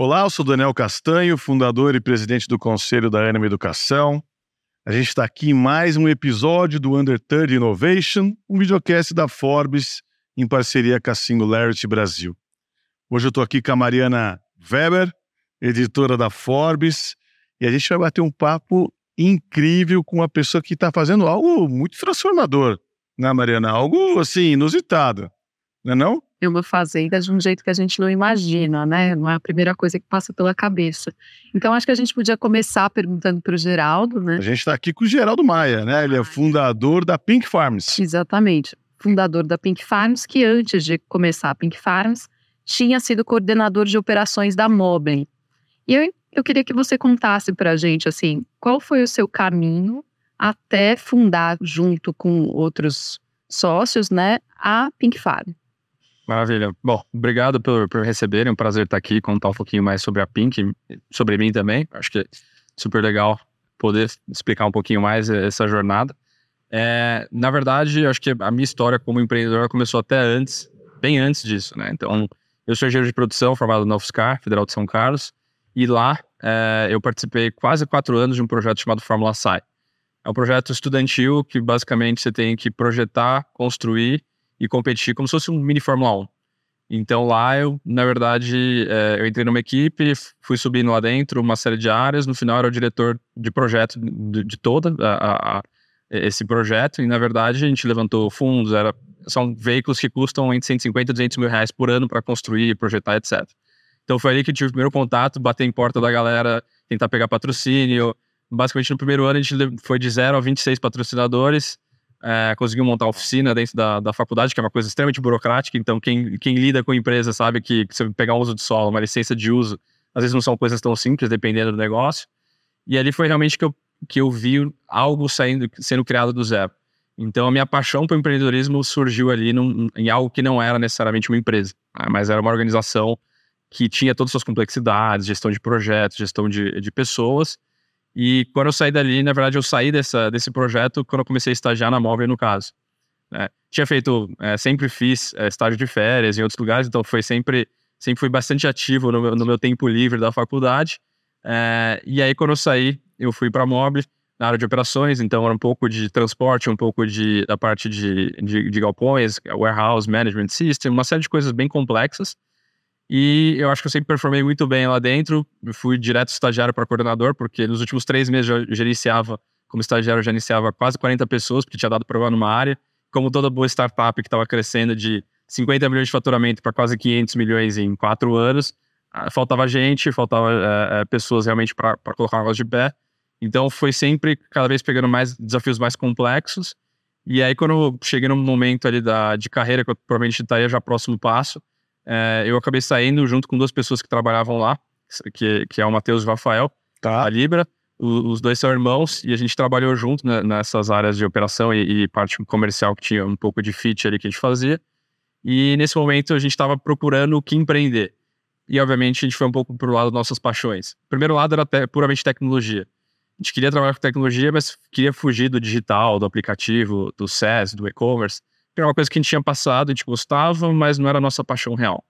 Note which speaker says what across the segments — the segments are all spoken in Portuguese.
Speaker 1: Olá, eu sou Daniel Castanho, fundador e presidente do Conselho da Anima Educação. A gente está aqui em mais um episódio do Under 30 Innovation, um videocast da Forbes em parceria com a Singularity Brasil. Hoje eu estou aqui com a Mariana Weber, editora da Forbes, e a gente vai bater um papo incrível com uma pessoa que está fazendo algo muito transformador, né, Mariana? Algo assim, inusitado, não é não?
Speaker 2: É uma fazenda de um jeito que a gente não imagina, né? Não é a primeira coisa que passa pela cabeça. Então, acho que a gente podia começar perguntando para o Geraldo, né?
Speaker 1: A gente está aqui com o Geraldo Maia, né? Ele é fundador da Pink Farms.
Speaker 2: Exatamente. Fundador da Pink Farms, que antes de começar a Pink Farms, tinha sido coordenador de operações da Moblin. E eu, eu queria que você contasse para a gente, assim, qual foi o seu caminho até fundar, junto com outros sócios, né, a Pink Farm.
Speaker 3: Maravilha. Bom, obrigado por, por receberem. É um prazer estar aqui contar um pouquinho mais sobre a Pink, sobre mim também. Acho que é super legal poder explicar um pouquinho mais essa jornada. É, na verdade, acho que a minha história como empreendedor começou até antes, bem antes disso, né? Então, eu sou engenheiro de produção formado na UFSCar, Federal de São Carlos, e lá é, eu participei quase quatro anos de um projeto chamado Fórmula SAI. É um projeto estudantil que basicamente você tem que projetar, construir e competir como se fosse um mini Fórmula 1. Então lá eu, na verdade, é, eu entrei numa equipe, fui subindo lá dentro uma série de áreas, no final era o diretor de projeto de, de toda a, a, esse projeto, e na verdade a gente levantou fundos, era, são veículos que custam entre 150 e 200 mil reais por ano para construir, projetar, etc. Então foi ali que eu tive o primeiro contato, bater em porta da galera, tentar pegar patrocínio. Basicamente no primeiro ano a gente foi de 0 a 26 patrocinadores, é, conseguiu montar oficina dentro da, da faculdade, que é uma coisa extremamente burocrática. Então, quem, quem lida com empresa sabe que, que você pegar um uso de solo, uma licença de uso, às vezes não são coisas tão simples, dependendo do negócio. E ali foi realmente que eu, que eu vi algo saindo, sendo criado do zero. Então, a minha paixão pelo empreendedorismo surgiu ali num, em algo que não era necessariamente uma empresa, né? mas era uma organização que tinha todas as suas complexidades, gestão de projetos, gestão de, de pessoas, e quando eu saí dali, na verdade, eu saí dessa, desse projeto quando eu comecei a estagiar na Móvel, no caso. É, tinha feito, é, sempre fiz é, estágio de férias em outros lugares, então foi sempre, sempre fui bastante ativo no meu, no meu tempo livre da faculdade. É, e aí, quando eu saí, eu fui para a Móvel, na área de operações, então era um pouco de transporte, um pouco de, da parte de, de, de galpões, warehouse management system, uma série de coisas bem complexas. E eu acho que eu sempre performei muito bem lá dentro. Eu fui direto estagiário para coordenador, porque nos últimos três meses eu gerenciava, como estagiário, eu gerenciava quase 40 pessoas, porque tinha dado prova numa área. Como toda boa startup que estava crescendo de 50 milhões de faturamento para quase 500 milhões em quatro anos, ah, faltava gente, faltava é, pessoas realmente para colocar o negócio de pé. Então foi sempre cada vez pegando mais desafios mais complexos. E aí, quando eu cheguei num momento ali da, de carreira, que eu provavelmente estaria já próximo passo, é, eu acabei saindo junto com duas pessoas que trabalhavam lá, que, que é o Matheus e o Rafael, tá. a Libra. O, os dois são irmãos e a gente trabalhou junto né, nessas áreas de operação e, e, parte comercial que tinha um pouco de fit ali que a gente fazia. E nesse momento a gente estava procurando o que empreender. E obviamente a gente foi um pouco para o lado das nossas paixões. O primeiro lado era te, puramente tecnologia. A gente queria trabalhar com tecnologia, mas queria fugir do digital, do aplicativo, do SaaS, do e-commerce era uma coisa que a gente tinha passado, a gente gostava, mas não era a nossa paixão real.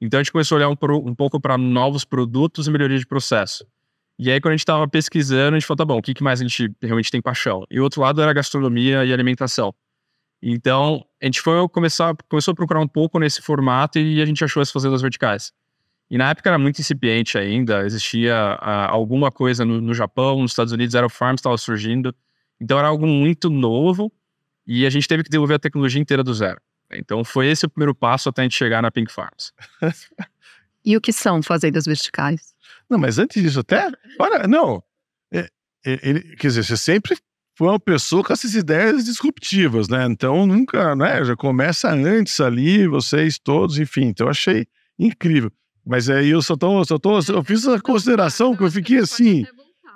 Speaker 3: Então a gente começou a olhar um, um pouco para novos produtos e melhoria de processo. E aí, quando a gente estava pesquisando, a gente falou, tá bom, o que, que mais a gente realmente tem paixão? E o outro lado era gastronomia e alimentação. Então, a gente foi começar, começou a procurar um pouco nesse formato e a gente achou as fazendas verticais. E na época era muito incipiente ainda, existia uh, alguma coisa no, no, Japão, nos Estados Unidos, Aero Farms estava surgindo. Então era algo muito novo e a gente teve que desenvolver a tecnologia inteira do zero. Então foi esse o primeiro passo até a gente chegar na Pink Farms.
Speaker 2: e o que são fazendas verticais?
Speaker 1: Não, mas antes disso, até. Olha, não. É, é, ele, quer dizer, você sempre foi uma pessoa com essas ideias disruptivas, né? Então nunca, né? Já começa antes ali, vocês todos, enfim. Então eu achei incrível. Mas aí eu só tô, só tô, eu fiz essa consideração que eu fiquei assim.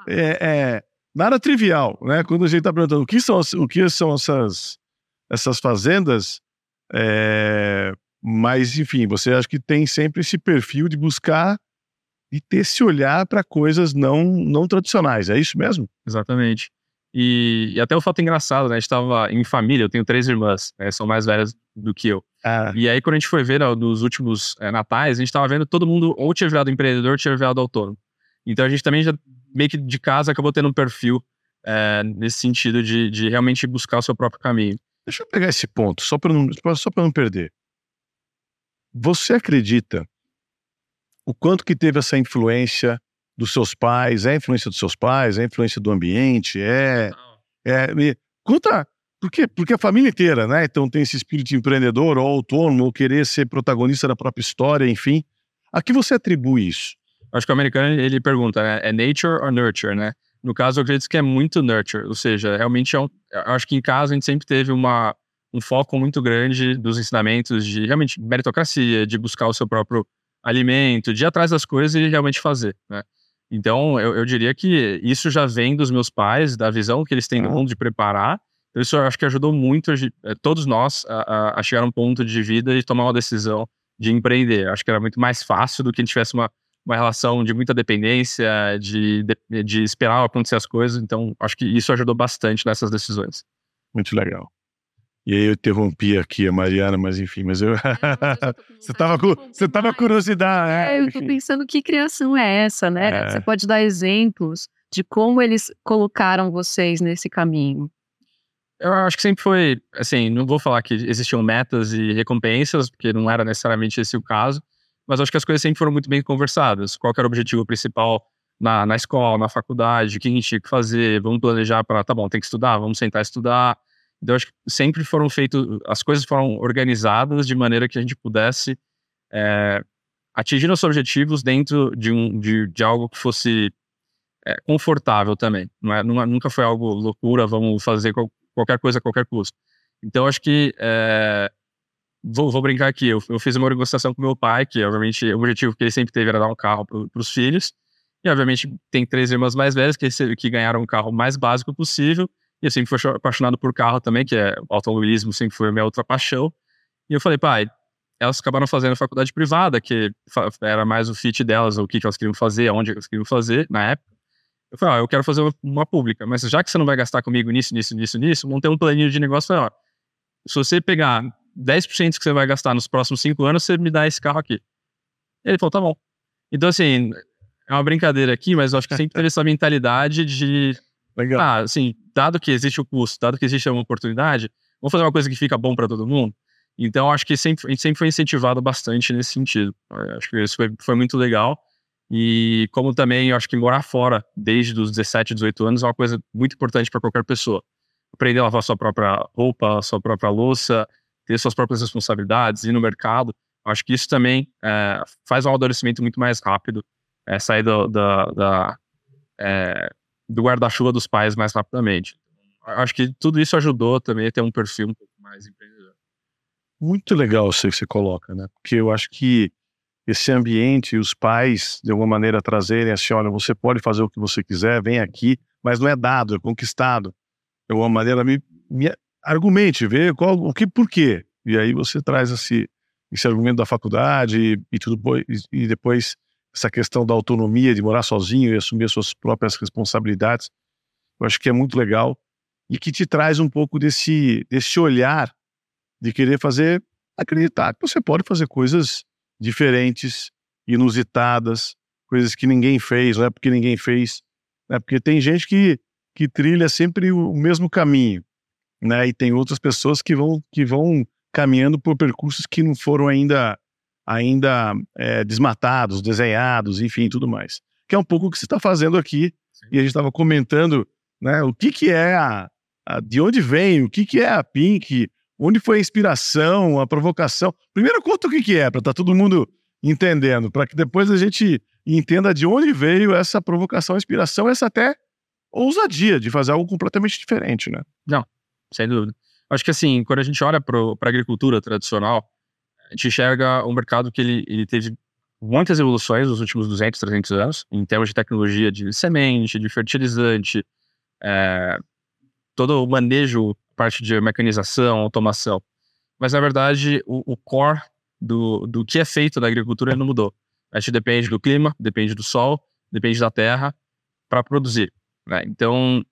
Speaker 1: É, é, nada trivial, né? Quando a gente está perguntando o que são, o que são essas, essas fazendas, é, mas enfim, você acha que tem sempre esse perfil de buscar e ter esse olhar para coisas não, não tradicionais, é isso mesmo?
Speaker 3: Exatamente. E, e, até o fato engraçado, né? A gente tava em família, eu tenho três irmãs, né, são mais velhas do que eu.
Speaker 1: Ah.
Speaker 3: E aí, quando a gente foi ver né, nos últimos é, natais, a gente tava vendo todo mundo ou tinha virado empreendedor ou tinha virado autônomo. Então a gente também já, meio que de casa, acabou tendo um perfil é, nesse sentido de, de realmente buscar o seu próprio caminho.
Speaker 1: Deixa eu pegar esse ponto, só para não, não perder. Você acredita o quanto que teve essa influência dos seus pais, é a influência dos seus pais, é a influência do ambiente, é. é conta. Por quê? Porque a família inteira, né? Então tem esse espírito empreendedor ou autônomo, ou querer ser protagonista da própria história, enfim. A que você atribui isso?
Speaker 3: Acho que o americano ele pergunta, né? É nature or nurture, né? No caso, eu acredito que é muito nurture, ou seja, realmente é um, acho que em casa a gente sempre teve uma, um foco muito grande dos ensinamentos de realmente meritocracia, de buscar o seu próprio alimento, de ir atrás das coisas e realmente fazer, né? Então, eu, eu diria que isso já vem dos meus pais, da visão que eles têm do mundo de preparar. Então, isso eu acho que ajudou muito eh, todos nós a, a, chegar a um ponto de vida e tomar uma decisão de empreender. Acho que era muito mais fácil do que a gente tivesse uma, uma relação de muita dependência, de, de, de esperar acontecer as coisas. Então, acho que isso ajudou bastante nessas decisões.
Speaker 1: Muito legal. E aí eu interrompi aqui a Mariana, mas enfim, mas eu. você tava com você tava curiosidade, né?
Speaker 2: É, eu tô pensando que criação é essa, né? É. Você pode dar exemplos de como eles colocaram vocês nesse caminho.
Speaker 3: Eu acho que sempre foi, assim, não vou falar que existiam metas e recompensas, porque não era necessariamente esse o caso, mas acho que as coisas sempre foram muito bem conversadas. Qual era o objetivo principal na, na escola, na faculdade, o que a gente tinha que fazer, vamos planejar para, tá bom, tem que estudar, vamos sentar e estudar, então, acho que sempre foram feitos, as coisas foram organizadas de maneira que a gente pudesse é, atingir nossos objetivos dentro de, um, de, de algo que fosse é, confortável também. É, não, nunca foi algo loucura, vamos fazer qual, qualquer coisa a qualquer custo. Então, acho que. É, vou, vou, brincar aqui. Eu, eu, fiz uma negociação com meu pai, que obviamente o objetivo que ele sempre teve era dar um carro para os filhos. E, obviamente, tem três irmãs mais velhas que, que ganharam um carro mais básico possível. E eu sempre fui apaixonado por carro também, que é automobilismo sempre foi a minha outra paixão. E eu falei, pai, elas acabaram fazendo faculdade privada, que era mais o fit delas, o que, elas queriam fazer, onde elas queriam fazer na época. Eu falei, ó, eu quero fazer uma, pública, mas já que você não vai gastar comigo nisso, nisso, nisso, nisso, vamos ter um planinho de negócio. Falei, ó, se você pegar 10% que você vai gastar nos próximos 5 anos, você me dá esse carro aqui. Ele falou, tá bom. Então, assim, é uma brincadeira aqui, mas eu acho que sempre teve essa mentalidade de
Speaker 1: Legal.
Speaker 3: Ah, assim, dado que existe o custo, dado que existe uma oportunidade, vamos fazer uma coisa que fica bom para todo mundo. Então, acho que sempre, a gente sempre foi incentivado bastante nesse sentido. Acho que isso foi, foi muito legal. E como também, eu acho que morar fora desde os 17, 18 anos é uma coisa muito importante para qualquer pessoa. Aprender a lavar sua própria roupa, sua própria louça, ter suas próprias responsabilidades, ir no mercado. Acho que isso também é, faz um amadurecimento muito mais rápido. É, sair do, é, do guarda-chuva dos pais mais rapidamente. Acho que tudo isso ajudou também a ter um perfil um pouco mais empreendedor.
Speaker 1: Muito legal isso que você coloca, né? Porque eu acho que esse ambiente os pais, de alguma maneira, trazerem assim: olha, você pode fazer o que você quiser, vem aqui, mas não é dado, é conquistado. De alguma maneira, me, me argumente, vê qual, o que, por quê. E aí você traz esse, esse argumento da faculdade e, e tudo, e, e depois essa questão da autonomia, de morar sozinho e assumir as suas próprias responsabilidades, eu acho que é muito legal e que te traz um pouco desse, desse olhar de querer fazer, acreditar que você pode fazer coisas diferentes, inusitadas, coisas que ninguém fez, não é porque ninguém fez, né? porque tem gente que, que trilha sempre o mesmo caminho, né? E tem outras pessoas que vão, que vão caminhando por percursos que não foram ainda ainda é, desmatados, desenhados, enfim, tudo mais. Que é um pouco o que você está fazendo aqui. Sim. E a gente estava comentando né, o que, que é a, a, de onde vem, o que, que é a Pink, onde foi a inspiração, a provocação. Primeiro conta o que, que é, para estar tá todo mundo entendendo, para que depois a gente entenda de onde veio essa provocação, inspiração, essa até ousadia de fazer algo completamente diferente, né?
Speaker 3: Não, sem dúvida. Acho que assim, quando a gente olha para a agricultura tradicional, a gente enxerga um mercado que ele, ele teve muitas evoluções nos últimos 200, 300 anos, em termos de tecnologia de semente, de fertilizante, é, todo o manejo, parte de mecanização, automação. Mas, na verdade, o, o core do, do que é feito na agricultura não mudou. A gente depende do clima, depende do sol, depende da terra para produzir. Né? Então,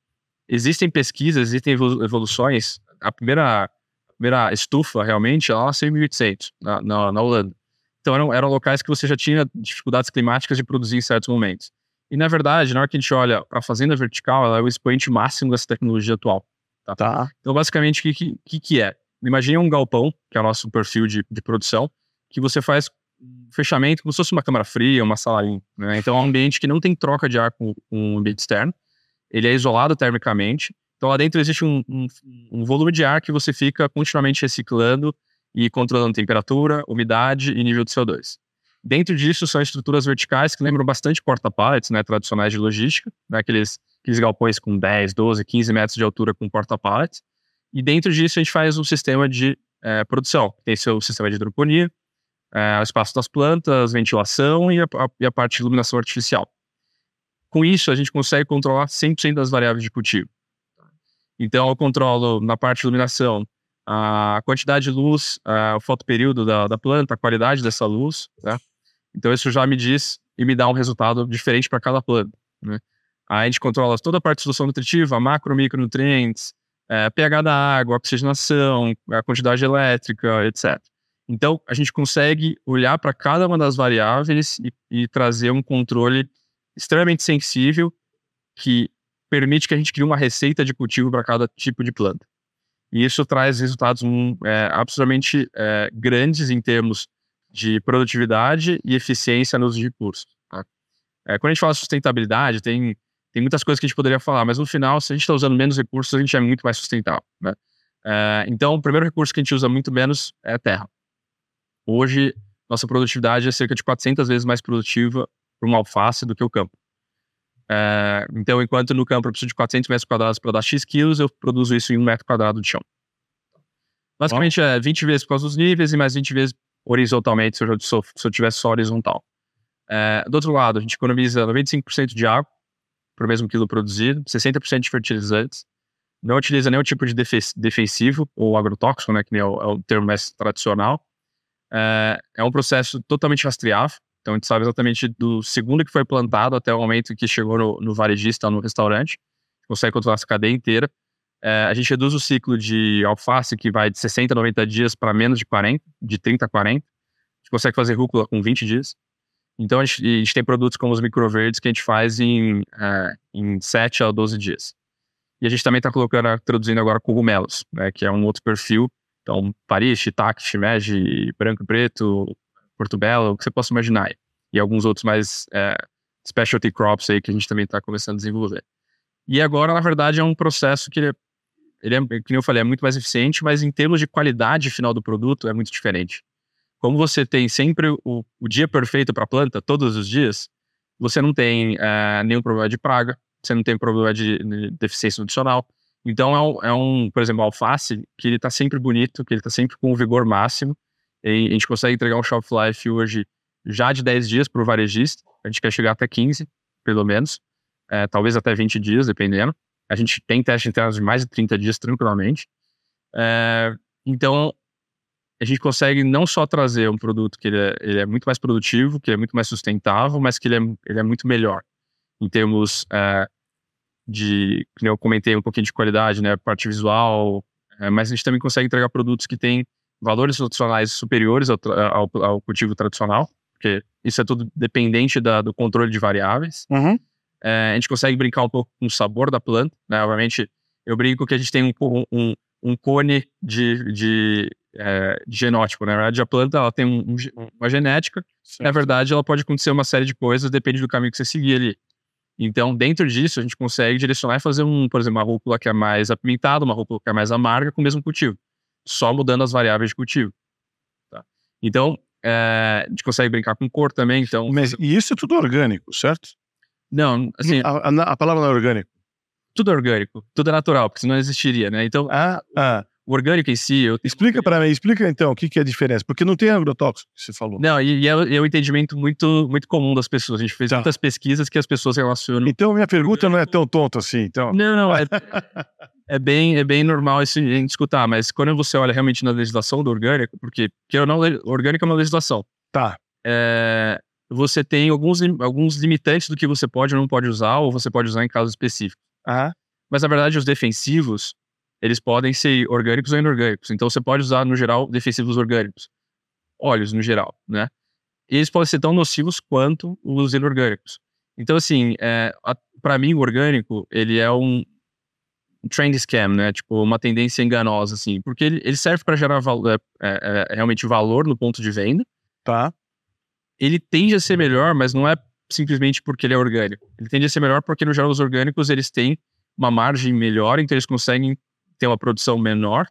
Speaker 3: existem pesquisas, existem evoluções. A primeira, a primeira estufa, realmente, ela nasceu em 1800, na, na, na Holanda. Então, eram, eram locais que você já tinha dificuldades climáticas de produzir em certos momentos. E, na verdade, na hora que a gente olha para a fazenda vertical, ela é o expoente máximo dessa tecnologia atual. Tá?
Speaker 1: Tá.
Speaker 3: Então, basicamente, o que, que, que é? Imagine um galpão, que é o nosso perfil de, de produção, que você faz fechamento como se fosse uma câmara fria, uma sala né? Então, é um ambiente que não tem troca de ar com, com o ambiente externo. Ele é isolado termicamente. Então, lá dentro existe um, um, um volume de ar que você fica continuamente reciclando e controlando temperatura, umidade e nível de CO2. Dentro disso são estruturas verticais que lembram bastante porta-pallets, né, tradicionais de logística, né, aqueles, aqueles galpões com 10, 12, 15 metros de altura com porta-pallets. E dentro disso a gente faz um sistema de é, produção. Tem seu sistema de hidroponia, é, o espaço das plantas, ventilação e a, a, e a parte de iluminação artificial. Com isso, a gente consegue controlar 100% das variáveis de cultivo. Então, eu controlo na parte de iluminação a quantidade de luz, a, o fotoperíodo da, da planta, a qualidade dessa luz, né? Então, isso já me diz e me dá um resultado diferente para cada planta, né? Aí a gente controla toda a parte de solução nutritiva, macro, micronutrientes, é, pH da água, oxigenação, a quantidade elétrica, etc. Então, a gente consegue olhar para cada uma das variáveis e, e, trazer um controle extremamente sensível que permite que a gente crie uma receita de cultivo para cada tipo de planta. E isso traz resultados um, é, absolutamente é, grandes em termos de produtividade e eficiência nos recursos. Tá? É, quando a gente fala sustentabilidade, tem, tem muitas coisas que a gente poderia falar, mas no final, se a gente está usando menos recursos, a gente é muito mais sustentável. Né? É, então, o primeiro recurso que a gente usa muito menos é a terra. Hoje, nossa produtividade é cerca de 400 vezes mais produtiva para uma alface do que o campo. É, então, enquanto no campo eu preciso de 400 metros quadrados para dar X quilos, eu produzo isso em um metro quadrado de chão. Basicamente, é 20 vezes por causa dos níveis e mais 20 vezes horizontalmente se eu, se eu tivesse só horizontal. É, do outro lado, a gente economiza 95% de água por mesmo quilo produzido, 60% de fertilizantes, não utiliza nenhum tipo de defensivo ou agrotóxico, né, que é o, é o termo mais tradicional. É, é um processo totalmente rastreável, então a gente sabe exatamente do segundo que foi plantado até o momento que chegou no, no varejista, no restaurante. Consegue controlar essa cadeia inteira. É, a gente reduz o ciclo de alface, que vai de 60 a 90 dias, para menos de 40, de 30 a 40. A gente consegue fazer rúcula com 20 dias. Então a gente, a gente tem produtos como os microverdes que a gente faz em, é, em 7 a 12 dias. E a gente também está colocando, traduzindo agora cogumelos, né, que é um outro perfil. Então, Paris, shiitake, shimeji, branco e preto, Portobello, o que você possa imaginar. E alguns outros mais é, specialty crops aí que a gente também está começando a desenvolver. E agora, na verdade, é um processo que ele é, ele é, como eu falei, é muito mais eficiente, mas em termos de qualidade final do produto é muito diferente. Como você tem sempre o, o dia perfeito para a planta, todos os dias, você não tem é, nenhum problema de praga, você não tem problema de, de deficiência nutricional. Então é um, é um, por exemplo, alface que ele está sempre bonito, que ele está sempre com o vigor máximo, a gente consegue entregar um shelf life hoje já de 10 dias para o varejista. A gente quer chegar até 15, pelo menos. É, talvez até 20 dias, dependendo. A gente tem teste interno de mais de 30 dias tranquilamente. É, então, a gente consegue não só trazer um produto que ele é, ele é, muito mais produtivo, que é muito mais sustentável, mas que ele é, ele é muito melhor em termos é, de, como eu comentei, um pouquinho de qualidade, né, parte visual, é, mas a gente também consegue entregar produtos que têm valores nutricionais superiores ao, ao, ao, cultivo tradicional, porque isso é tudo dependente da, do controle de variáveis.
Speaker 1: Uhum.
Speaker 3: É, a gente consegue brincar um pouco com o sabor da planta, né? Obviamente, eu brinco que a gente tem um, um, um cone de, de, é, de, genótipo, né? Na verdade, a planta ela tem um, uma genética, certo. na verdade, ela pode acontecer uma série de coisas, depende do caminho que você seguir ali. Então, dentro disso, a gente consegue direcionar e fazer, um, por exemplo, uma rúcula que é mais apimentada, uma rúcula que é mais amarga com o mesmo cultivo só mudando as variáveis de cultivo. Tá? Então, é, a gente consegue brincar com cor também. Então,
Speaker 1: Mas e isso é tudo orgânico, certo?
Speaker 3: Não, assim.
Speaker 1: A, a, a palavra não é orgânico.
Speaker 3: Tudo orgânico, tudo é natural, porque senão não existiria, né? Então,
Speaker 1: ah, ah.
Speaker 3: O orgânico em si.
Speaker 1: Explica para mim, explica então o que, que é a diferença, porque não tem agrotóxico que você falou.
Speaker 3: Não, e, e é, é um entendimento muito, muito comum das pessoas. A gente fez tá. muitas pesquisas que as pessoas relacionam.
Speaker 1: Então, minha pergunta não é tão tonta assim. Então.
Speaker 3: Não, não. É, é bem, é bem normal isso em escutar, mas quando você olha realmente na legislação do orgânico, porque que eu não, orgânico é uma legislação.
Speaker 1: Tá.
Speaker 3: É, você tem alguns, alguns limitantes do que você pode ou não pode usar, ou você pode usar em casos específicos.
Speaker 1: Ah.
Speaker 3: Mas na verdade, os defensivos, eles podem ser orgânicos ou inorgânicos. Então você pode usar, no geral, defensivos orgânicos. Óleos, no geral, né? E eles podem ser tão nocivos quanto os inorgânicos. Então, assim, é, para mim, o orgânico, ele é um trend scam, né? Tipo, uma tendência enganosa, assim. Porque ele, ele serve para gerar é, é, é, realmente valor no ponto de venda.
Speaker 1: Tá.
Speaker 3: Ele tende a ser melhor, mas não é simplesmente porque ele é orgânico. Ele tende a ser melhor porque, no geral, os orgânicos, eles têm uma margem melhor, então eles conseguem ter uma produção menor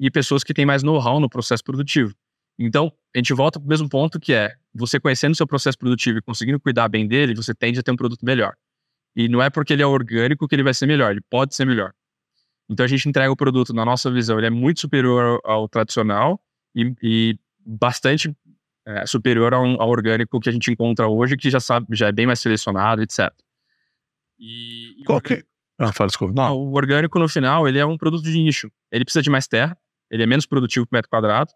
Speaker 3: e pessoas que têm mais know-how no processo produtivo. Então, a gente volta para o mesmo ponto que é, você conhecendo o seu processo produtivo e conseguindo cuidar bem dele, você tende a ter um produto melhor. E não é porque ele é orgânico que ele vai ser melhor, ele pode ser melhor. Então a gente entrega o produto, na nossa visão, ele é muito superior ao, ao tradicional e, e bastante é, superior ao, ao, orgânico que a gente encontra hoje, que já sabe, já é bem mais selecionado, etc.
Speaker 1: E, Qual que... Ah, desculpa. Não.
Speaker 3: O orgânico, no final, ele é um produto de nicho. Ele precisa de mais terra, ele é menos produtivo por metro quadrado.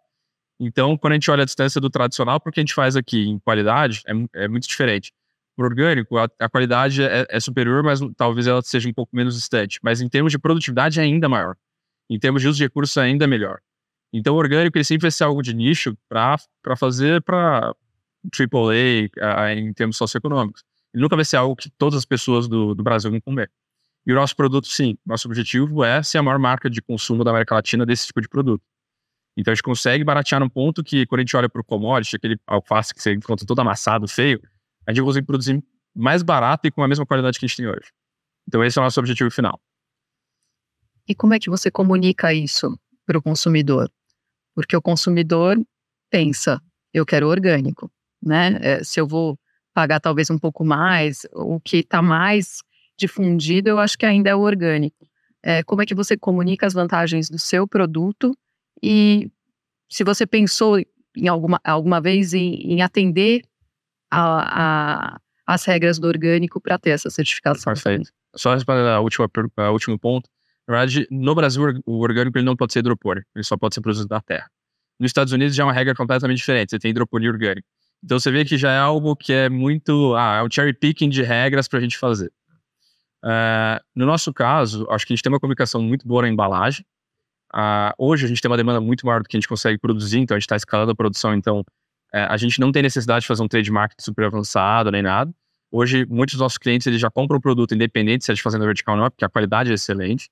Speaker 3: Então, quando a gente olha a distância do tradicional, porque a gente faz aqui em qualidade, é, é muito diferente. O orgânico, a, a qualidade é, é, superior, mas talvez ela seja um pouco menos distante. Mas em termos de produtividade, é ainda maior. Em termos de uso de recursos, é ainda melhor. Então, o orgânico ele sempre vai ser algo de nicho para fazer para AAA em termos socioeconômicos. Ele nunca vai ser algo que todas as pessoas do, do Brasil vão comer. E o nosso produto, sim, nosso objetivo é ser a maior marca de consumo da América Latina desse tipo de produto. Então a gente consegue baratear num ponto que, quando a gente olha para o commodity, aquele alface que você encontra todo amassado, feio, a gente consegue produzir mais barato e com a mesma qualidade que a gente tem hoje. Então esse é o nosso objetivo final.
Speaker 2: E como é que você comunica isso para o consumidor? Porque o consumidor pensa, eu quero orgânico, né? É, se eu vou pagar talvez um pouco mais, o que está mais difundido, eu acho que ainda é o orgânico. É, como é que você comunica as vantagens do seu produto e se você pensou em alguma, alguma vez em, em atender a, a, as regras do orgânico para ter essa certificação.
Speaker 3: Perfeito. Só respondendo a última, a último ponto. Na verdade, no Brasil, o orgânico ele não pode ser hidropônico, ele só pode ser produzido da terra. Nos Estados Unidos já é uma regra completamente diferente, você tem hidroponia orgânica. Então você vê que já é algo que é muito. Ah, é um cherry picking de regras para a gente fazer. Uh, no nosso caso, acho que a gente tem uma comunicação muito boa na embalagem. Uh, hoje a gente tem uma demanda muito maior do que a gente consegue produzir, então a gente está escalando a produção, então uh, a gente não tem necessidade de fazer um trademark super avançado nem nada. Hoje, muitos dos nossos clientes eles já compram o produto independente se é de fazenda vertical ou não, porque a qualidade é excelente.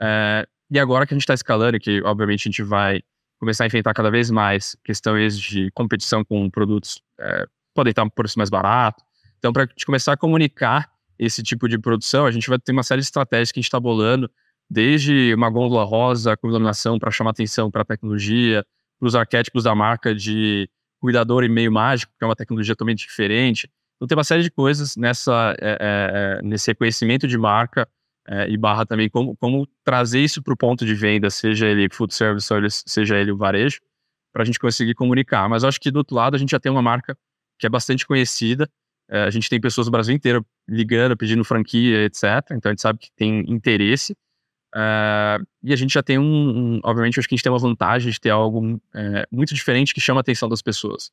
Speaker 3: Uh, e agora que a gente está escalando, que obviamente a gente vai começar a enfrentar cada vez mais questões de competição com produtos é, podem estar por preço mais barato. Então, para a gente começar a comunicar esse tipo de produção, a gente vai ter uma série de estratégias que a gente está bolando, desde uma gôndola rosa com iluminação para chamar atenção para a tecnologia, para os arquétipos da marca de cuidador e meio mágico, que é uma tecnologia totalmente diferente. Então tem uma série de coisas nessa, é, é, nesse reconhecimento de marca é, e barra também como, como trazer isso para o ponto de venda, seja ele food service, seja ele o varejo, para a gente conseguir comunicar. Mas acho que do outro lado a gente já tem uma marca que é bastante conhecida, é, a gente tem pessoas do Brasil inteiro ligando, pedindo franquia, etc. Então a gente sabe que tem interesse. É, e a gente já tem um, um, Obviamente, acho que a gente tem uma vantagem de ter algo é, muito diferente que chama a atenção das pessoas.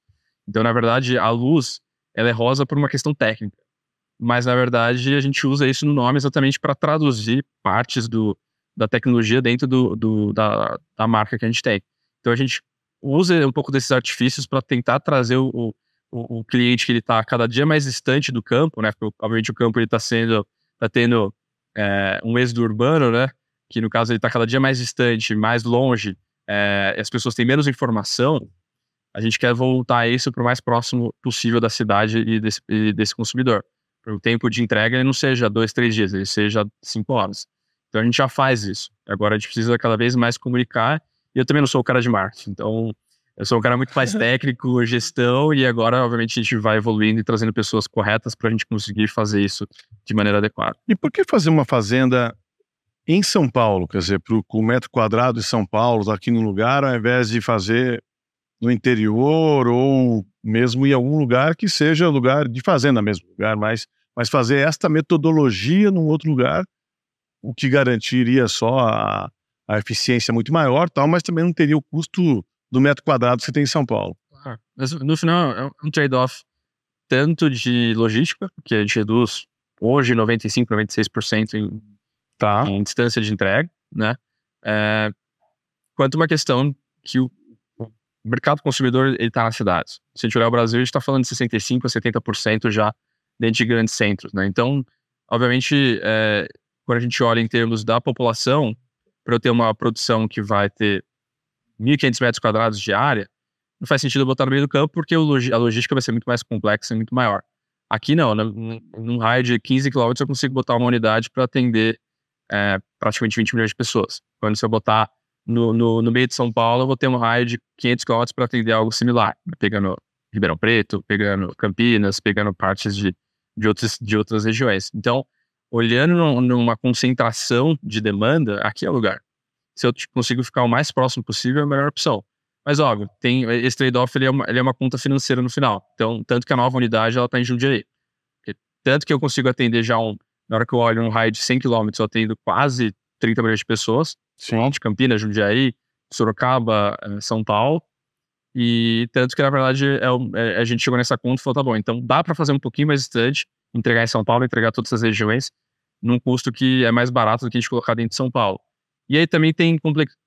Speaker 3: Então, na verdade, a luz ela é rosa por uma questão técnica. Mas, na verdade, a gente usa isso no nome exatamente para traduzir partes do, da tecnologia dentro do, do da, da marca que a gente tem. Então, a gente usa um pouco desses artifícios para tentar trazer o, o, o cliente que ele está cada dia mais distante do campo, né? Porque, obviamente, o campo está sendo, está tendo é, um êxodo urbano, né? Que no caso ele está cada dia mais distante, mais longe, é, as pessoas têm menos informação. A gente quer voltar isso para o mais próximo possível da cidade e desse, e desse consumidor. Para o tempo de entrega ele não seja dois, três dias, ele seja cinco horas. Então a gente já faz isso. Agora a gente precisa cada vez mais comunicar. E eu também não sou o cara de marketing, então eu sou um cara muito mais técnico, gestão, e agora, obviamente, a gente vai evoluindo e trazendo pessoas corretas para a gente conseguir fazer isso de maneira adequada.
Speaker 1: E por que fazer uma fazenda em São Paulo? Quer dizer, para o metro quadrado de São Paulo, aqui no lugar, ao invés de fazer no interior ou mesmo em algum lugar que seja lugar de fazenda mesmo, lugar mais, mas fazer esta metodologia num outro lugar, o que garantiria só a, a eficiência muito maior, tal, mas também não teria o custo do metro quadrado que você tem em São Paulo.
Speaker 3: Claro. Mas no final é um trade-off tanto de logística, que a gente reduz hoje 95, 96% em,
Speaker 1: Tá.
Speaker 3: em distância de entrega, né? É, quanto uma questão que o, mercado consumidor está nas cidades. Se a gente olhar o Brasil, a gente está falando de 65% a 70% já dentro de grandes centros, né? Então, obviamente, é, quando a gente olha em termos da população, para eu ter uma produção que vai ter 1.500 metros quadrados de área, não faz sentido botar no meio do campo porque a logística vai ser muito mais complexa e muito maior. Aqui não, né? num raio de 15 km eu consigo botar uma unidade para atender é, praticamente 20 milhões de pessoas. Quando se eu botar no, no, no, meio de São Paulo, eu vou ter um raio de 500 km para atender algo similar, pegando Ribeirão Preto, pegando Campinas, pegando partes de, de, outras, de outras regiões. Então, olhando numa concentração de demanda, aqui é o lugar. Se eu consigo ficar o mais próximo possível, é a melhor opção. Mas, óbvio, tem, esse trade-off ele é, uma, ele é uma conta financeira no final. Então, tanto que a nova unidade ela está em Jundiaí. Porque, tanto que eu consigo atender já um. Na hora que eu olho um raio de 100 km, eu atendo quase 30 milhões de pessoas. Sim. De Campinas, Jundiaí, Sorocaba, eh, São Paulo. E tanto que, na verdade, é, é, a gente chegou nessa conta e falou: tá bom, então dá para fazer um pouquinho mais distante, entregar em São Paulo, entregar todas as regiões, num custo que é mais barato do que a gente colocar dentro de São Paulo. E aí também tem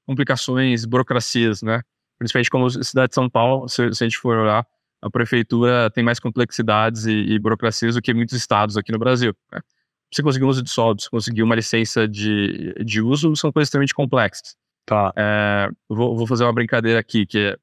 Speaker 3: complicações, burocracias, né? principalmente como cidade de São Paulo, se, se a gente for olhar, a prefeitura tem mais complexidades e, e, burocracias do que muitos estados aqui no Brasil. Né? Você conseguir um uso de solo, você conseguir uma licença de, de uso, são coisas extremamente complexas.
Speaker 1: Tá.
Speaker 3: É, vou, vou, fazer uma brincadeira aqui, que é,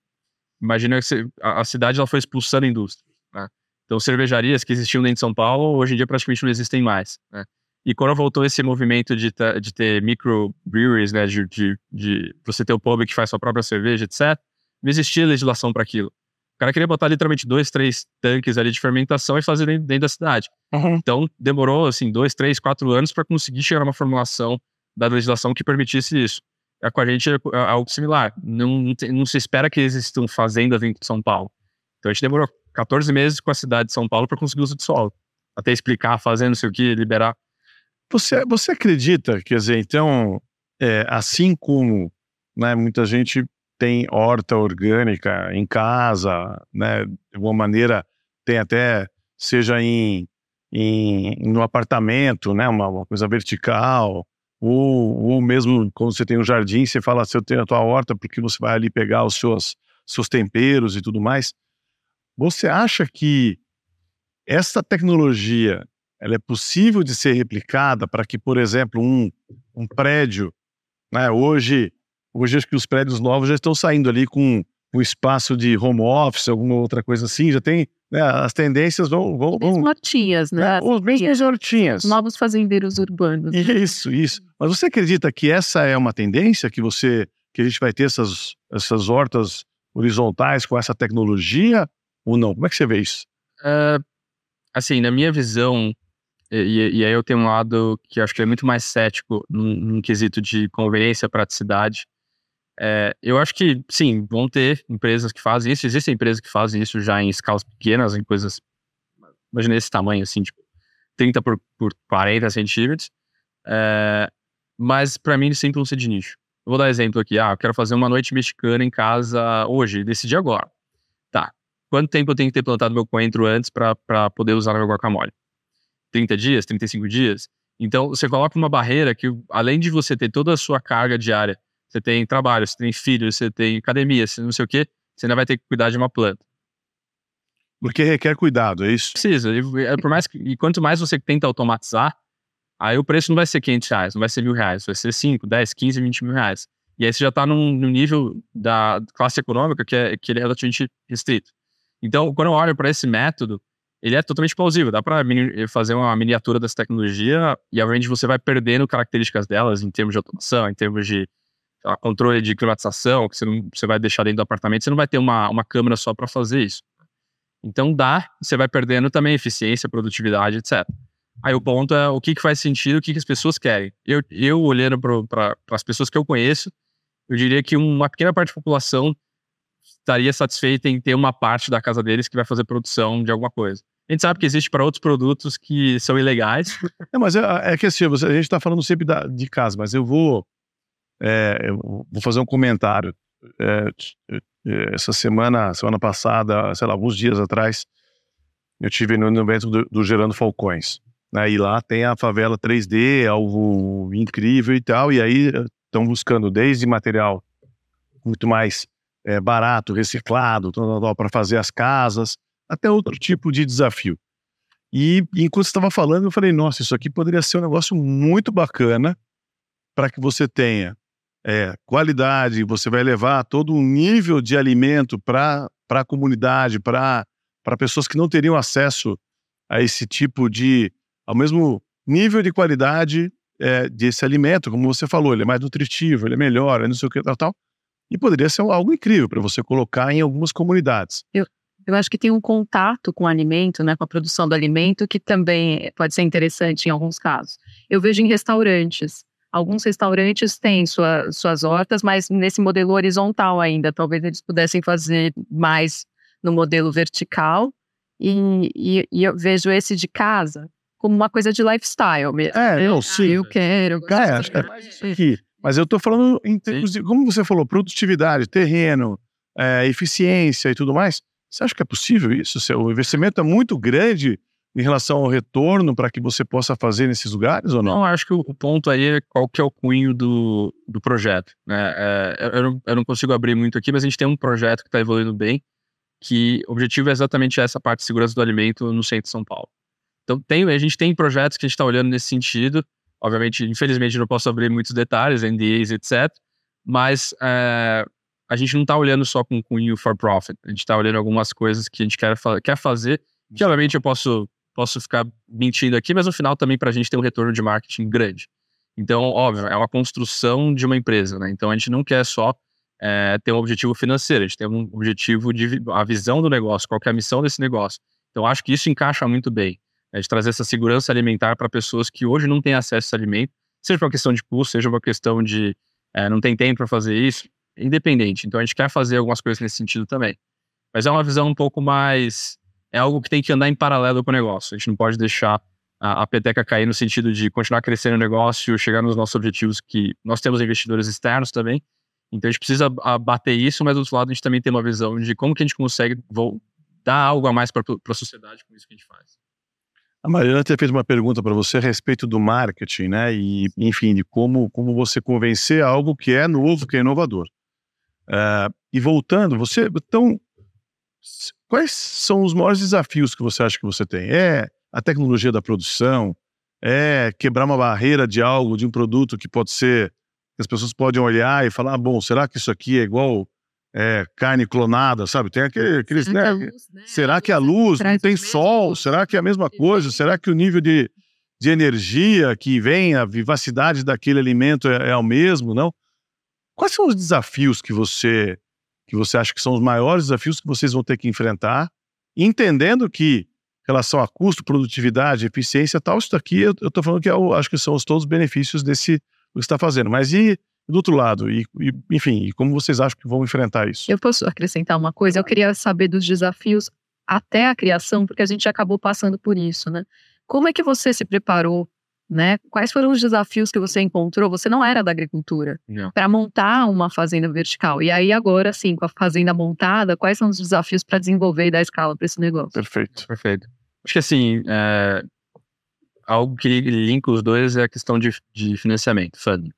Speaker 3: imagina que a, a, cidade ela foi expulsando a indústria. Né? Então, cervejarias que existiam dentro de São Paulo, hoje em dia praticamente não existem mais. Né? E quando voltou esse movimento de, de ter microbreweries, né, de, de, de, você ter o pub que faz sua própria cerveja, etc., não existia legislação para aquilo. O cara queria botar literalmente dois, três tanques ali de fermentação e fazer dentro, dentro da cidade. Uhum. Então, demorou, assim, dois, três, quatro anos para conseguir chegar a uma formulação da legislação que permitisse isso. É, com a gente é, é algo similar. Não, não, não se espera que existam fazendas dentro de São Paulo. Então, a gente demorou 14 meses com a cidade de São Paulo para conseguir o uso de solo. Até explicar, fazer não sei o que, liberar.
Speaker 1: Você, você acredita, quer dizer, então, é, assim como né, muita gente tem horta orgânica em casa, né, de alguma maneira tem até, seja em, em no apartamento, né, uma, uma coisa vertical, ou, ou mesmo quando você tem um jardim, você fala, se eu tenho a tua horta, porque você vai ali pegar os seus, seus temperos e tudo mais. Você acha que essa tecnologia ela é possível de ser replicada para que, por exemplo, um, um prédio, né, hoje, hoje acho que os prédios novos já estão saindo ali com um espaço de home office, alguma outra coisa assim, já tem, né, as tendências vão... vão, vão
Speaker 2: hortinhas, né?
Speaker 1: É, os mesmos hortinhas.
Speaker 2: Novos fazendeiros urbanos.
Speaker 1: Isso, isso. Mas você acredita que essa é uma tendência, que você, que a gente vai ter essas, essas hortas horizontais com essa tecnologia ou não? Como é que você vê isso?
Speaker 3: Uh, assim, na minha visão, e, e, aí eu tenho um lado que acho que é muito mais cético num, num quesito de conveniência, praticidade. É, eu acho que, sim, vão ter empresas que fazem isso. Existem empresas que fazem isso já em escalas pequenas, em coisas... Imagina esse tamanho, assim, tipo 30 por, por 40 centímetros. É, mas para mim sempre vão ser de nicho. Eu vou dar exemplo aqui. Ah, eu quero fazer uma noite mexicana em casa hoje, decidi agora. Tá. Quanto tempo eu tenho que ter plantado meu coentro antes para poder usar meu guacamole? 30 dias, 35 dias. Então, você coloca uma barreira que, além de você ter toda a sua carga diária, você tem trabalho, você tem filhos, você tem academia, você não sei o quê, você ainda vai ter que cuidar de uma planta.
Speaker 1: Porque requer cuidado, é isso?
Speaker 3: Precisa. E, por mais que, e quanto mais você tenta automatizar, aí o preço não vai ser 500 reais, não vai ser mil reais, vai ser 5, 10, 15, 20 mil reais. E aí você já está num, num, nível da classe econômica que, é, que ele é relativamente restrito. Então, quando eu olho para esse método, ele é totalmente plausível. Dá para fazer uma miniatura dessa tecnologia e, obviamente, você vai perdendo características delas em termos de automação, em termos de lá, controle de climatização, que você, não, você vai deixar dentro do apartamento, você não vai ter uma, uma câmera só para fazer isso. Então, dá, você vai perdendo também eficiência, produtividade, etc. Aí o ponto é o que, que faz sentido, o que, que as pessoas querem. Eu, eu olhando para as pessoas que eu conheço, eu diria que uma pequena parte da população estaria satisfeita em ter uma parte da casa deles que vai fazer produção de alguma coisa. A gente sabe que existe para outros produtos que são ilegais.
Speaker 1: É, mas é, é que assim, a gente está falando sempre da, de casa, mas eu vou, é, eu vou fazer um comentário. É, é, essa semana, semana passada, sei lá, alguns dias atrás, eu tive no evento do, do Gerando Falcões. Né? E lá tem a favela 3D, algo incrível e tal. E aí estão buscando desde material muito mais é, barato, reciclado, para fazer as casas, até outro tipo de desafio. E enquanto você estava falando, eu falei, nossa, isso aqui poderia ser um negócio muito bacana para que você tenha é, qualidade, você vai levar todo um nível de alimento para a comunidade, para pessoas que não teriam acesso a esse tipo de, ao mesmo nível de qualidade é, desse alimento, como você falou, ele é mais nutritivo, ele é melhor, é não sei o que, tal, tal. E poderia ser algo incrível para você colocar em algumas comunidades.
Speaker 2: Eu, eu acho que tem um contato com o alimento, né, com a produção do alimento, que também pode ser interessante em alguns casos. Eu vejo em restaurantes. Alguns restaurantes têm sua, suas hortas, mas nesse modelo horizontal ainda. Talvez eles pudessem fazer mais no modelo vertical. E, e, e eu vejo esse de casa como uma coisa de lifestyle mesmo.
Speaker 1: É, eu sim.
Speaker 2: Ah, eu quero.
Speaker 1: É, acho que é. Mas eu estou falando em termos de, como você falou, produtividade, terreno, é, eficiência e tudo mais. Você acha que é possível isso? O investimento é muito grande em relação ao retorno para que você possa fazer nesses lugares ou não?
Speaker 3: Não, acho que o, ponto aí é qual que é o cunho do, do projeto. Né? É, eu, não, eu não consigo abrir muito aqui, mas a gente tem um projeto que está evoluindo bem, que o objetivo é exatamente essa parte de segurança do alimento no centro de São Paulo. Então, tem, a gente tem projetos que a gente está olhando nesse sentido. Obviamente, infelizmente, não posso abrir muitos detalhes, NDAs, etc. Mas é, a gente não está olhando só com cunho for profit. A gente está olhando algumas coisas que a gente quer, quer fazer, que obviamente eu posso, posso ficar mentindo aqui, mas no final também para a gente tem um retorno de marketing grande. Então, óbvio, é uma construção de uma empresa, né? Então a gente não quer só é, ter um objetivo financeiro, a gente tem um objetivo de a visão do negócio, qual é a missão desse negócio. Então acho que isso encaixa muito bem, é de trazer essa segurança alimentar para pessoas que hoje não têm acesso a alimento, seja por uma questão de custo, seja por uma questão de é, não tem tempo para fazer isso independente. Então a gente quer fazer algumas coisas nesse sentido também. Mas é uma visão um pouco mais. É algo que tem que andar em paralelo com o negócio. A gente não pode deixar a, a peteca cair no sentido de continuar crescendo o negócio, chegar nos nossos objetivos, que nós temos investidores externos também. Então a gente precisa bater isso, mas do outro lado a gente também tem uma visão de como que a gente consegue dar algo a mais para a sociedade com isso que a gente faz.
Speaker 1: A Mariana tinha feito uma pergunta para você a respeito do marketing, né? E, enfim, de como, como você convencer algo que é novo, que é inovador. Uh, e voltando, você. Então, quais são os maiores desafios que você acha que você tem? É a tecnologia da produção? É quebrar uma barreira de algo, de um produto que pode ser. que as pessoas podem olhar e falar: ah, bom, será que isso aqui é igual é, carne clonada, sabe? Tem aquele, aqueles. Será, né? que, luz, né? será que a luz não tem sol? Será que é a mesma coisa? Será que o nível de, de energia que vem, a vivacidade daquele alimento é, é o mesmo? Não? Quais são os desafios que você que você acha que são os maiores desafios que vocês vão ter que enfrentar, entendendo que em relação a custo, produtividade, eficiência, tal, isso daqui eu estou falando que eu é acho que são os, todos os benefícios desse do que está fazendo. Mas e do outro lado, e, e, enfim, e como vocês acham que vão enfrentar isso?
Speaker 2: Eu posso acrescentar uma coisa? Eu queria saber dos desafios até a criação, porque a gente acabou passando por isso, né? Como é que você se preparou né? Quais foram os desafios que você encontrou? Você não era da agricultura para montar uma fazenda vertical. E aí agora, sim, com a fazenda montada, quais são os desafios para desenvolver e dar escala para esse negócio?
Speaker 3: Perfeito, perfeito. Acho que assim, é, algo que linka os dois é a questão de, de financiamento, funding.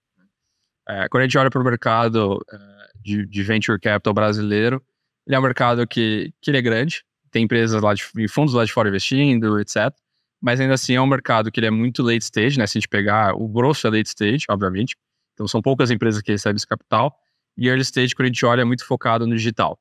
Speaker 3: É, quando a gente olha para o mercado é, de, de, venture capital brasileiro, ele é um mercado que, que é grande, tem empresas lá de fundos lá de fora investindo, etc mas ainda assim é um mercado que ele é muito late stage, né? Se a gente pegar, o grosso é late stage, obviamente. Então são poucas empresas que recebem esse capital. E early stage, quando a gente olha, é muito focado no digital.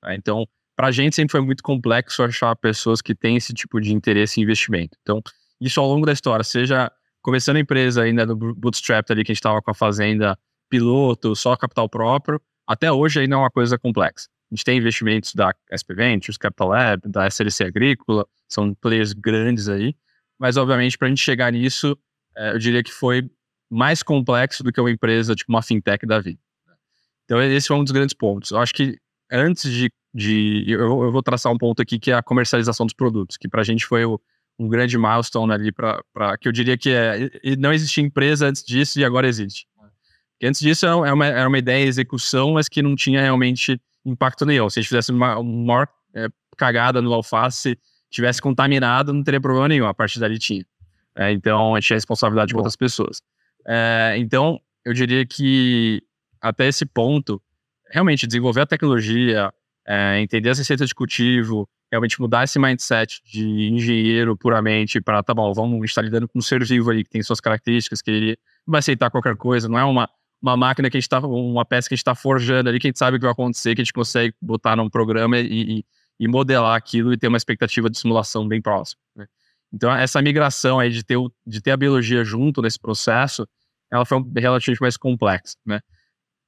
Speaker 3: Tá? Então, para a gente sempre foi muito complexo achar pessoas que têm esse tipo de interesse em investimento. Então, isso ao longo da história, seja começando a empresa ainda no bootstrap ali, que a gente estava com a fazenda piloto, só capital próprio, até hoje ainda é uma coisa complexa. A gente tem investimentos da SP Ventures, Capital Lab, da SLC Agrícola, são players grandes aí, mas obviamente para a gente chegar nisso, é, eu diria que foi mais complexo do que uma empresa, tipo uma fintech da vida. Então esse foi um dos grandes pontos. Eu acho que antes de, de eu, eu, vou traçar um ponto aqui que é a comercialização dos produtos, que para a gente foi o, um grande milestone ali para que eu diria que é, não existia empresa antes disso e agora existe. Porque antes disso era é uma, era uma ideia execução, mas que não tinha realmente impacto nenhum. Se a gente fizesse uma, uma maior é, cagada no alface, tivesse contaminado, não teria problema nenhum. A partir dali tinha. É, então, a gente tinha responsabilidade de outras pessoas. É, então, eu diria que até esse ponto, realmente desenvolver a tecnologia, é, entender as receitas de cultivo, realmente mudar esse mindset de engenheiro puramente para, tá bom, vamos estar lidando com um ser vivo ali que tem suas características, que ele vai aceitar qualquer coisa, não é uma, uma máquina que a gente está, uma peça que a gente está forjando ali, que a gente sabe o que vai acontecer, que a gente consegue botar num programa e, e, e modelar aquilo e ter uma expectativa de simulação bem próxima. Né? Então, essa migração aí de ter, de ter a biologia junto nesse processo, ela foi relativamente mais complexa, né?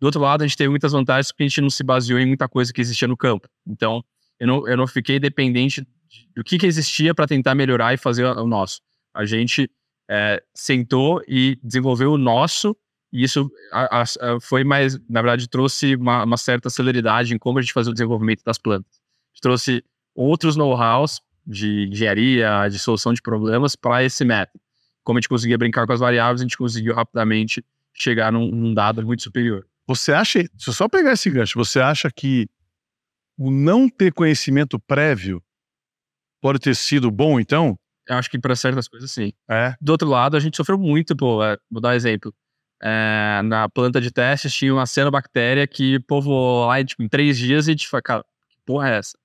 Speaker 3: Do outro lado, a gente teve muitas vantagens porque a gente não se baseou em muita coisa que existia no campo. Então, eu não, eu não fiquei dependente do que, que existia para tentar melhorar e fazer o nosso. A gente é, sentou e desenvolveu o nosso, e isso a, a, foi mais, na verdade, trouxe uma, uma, certa celeridade em como a gente fazia o desenvolvimento das plantas. A gente trouxe outros know-hows de engenharia, de solução de problemas para esse método. Como a gente conseguia brincar com as variáveis, a gente conseguiu rapidamente chegar num, num dado muito superior.
Speaker 1: Você acha, se eu só pegar esse gancho, você acha que o não ter conhecimento prévio pode ter sido bom, então?
Speaker 3: Eu acho que para certas coisas, sim.
Speaker 1: É.
Speaker 3: Do outro lado, a gente sofreu muito, pô. É, vou dar um exemplo. É, na planta de testes tinha uma cianobactéria que povoou lá tipo, em três dias e a gente fala, cara, que porra é essa?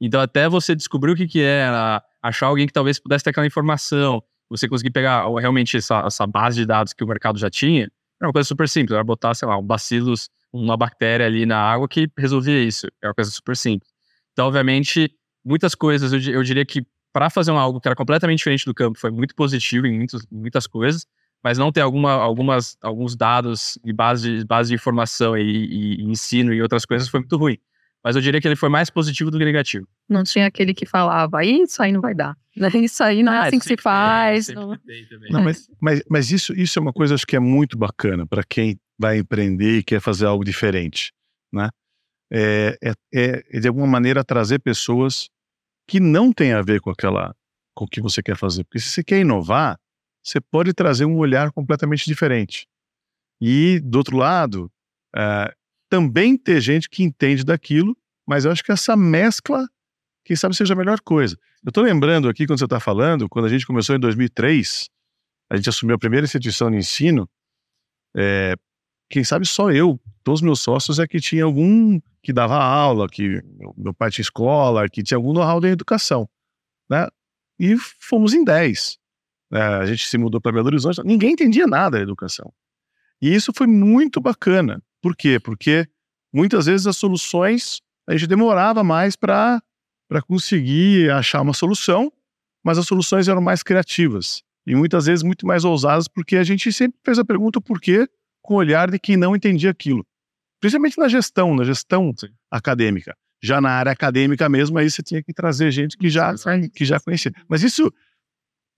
Speaker 3: Então, até você descobrir o que que era, achar alguém que talvez pudesse ter aquela informação, você conseguir pegar realmente essa, essa base de dados que o mercado já tinha, era uma coisa super simples, era botar, sei lá, um bacillus, uma bactéria ali na água que resolvia isso. É uma coisa super simples. Então, obviamente, muitas coisas, eu, eu diria que para fazer um algo que era completamente diferente do campo foi muito positivo em muitos, muitas coisas, mas não ter alguma, algumas, alguns dados e base base de informação e, e, e ensino e outras coisas foi muito ruim. Mas eu diria que ele foi mais positivo do que negativo.
Speaker 2: Não tinha aquele que falava, isso aí não vai dar. Isso aí não é ah, assim que se faz. Tem, não...
Speaker 1: não mas, mas, mas isso, isso é uma coisa acho que é muito bacana para quem vai empreender e quer fazer algo diferente. Né? É, é, é, de alguma maneira, trazer pessoas que não têm a ver com aquela com o que você quer fazer. Porque se você quer inovar, você pode trazer um olhar completamente diferente. E, do outro lado, é, também ter gente que entende daquilo, mas eu acho que essa mescla, quem sabe seja a melhor coisa. Eu estou lembrando aqui, quando você está falando, quando a gente começou em 2003, a gente assumiu a primeira instituição de ensino, é, quem sabe só eu, todos os meus sócios é que tinha algum que dava aula, que meu pai tinha escola, que tinha algum know-how da educação, né? E fomos em 10. É, a gente se mudou para Belo Horizonte, ninguém entendia nada da educação. E isso foi muito bacana, por quê? Porque muitas vezes as soluções a gente demorava mais para conseguir achar uma solução, mas as soluções eram mais criativas e muitas vezes muito mais ousadas, porque a gente sempre fez a pergunta por quê com o olhar de quem não entendia aquilo. Principalmente na gestão, na gestão Sim. acadêmica. Já na área acadêmica mesmo, aí você tinha que trazer gente que já, que já conhecia. Mas isso,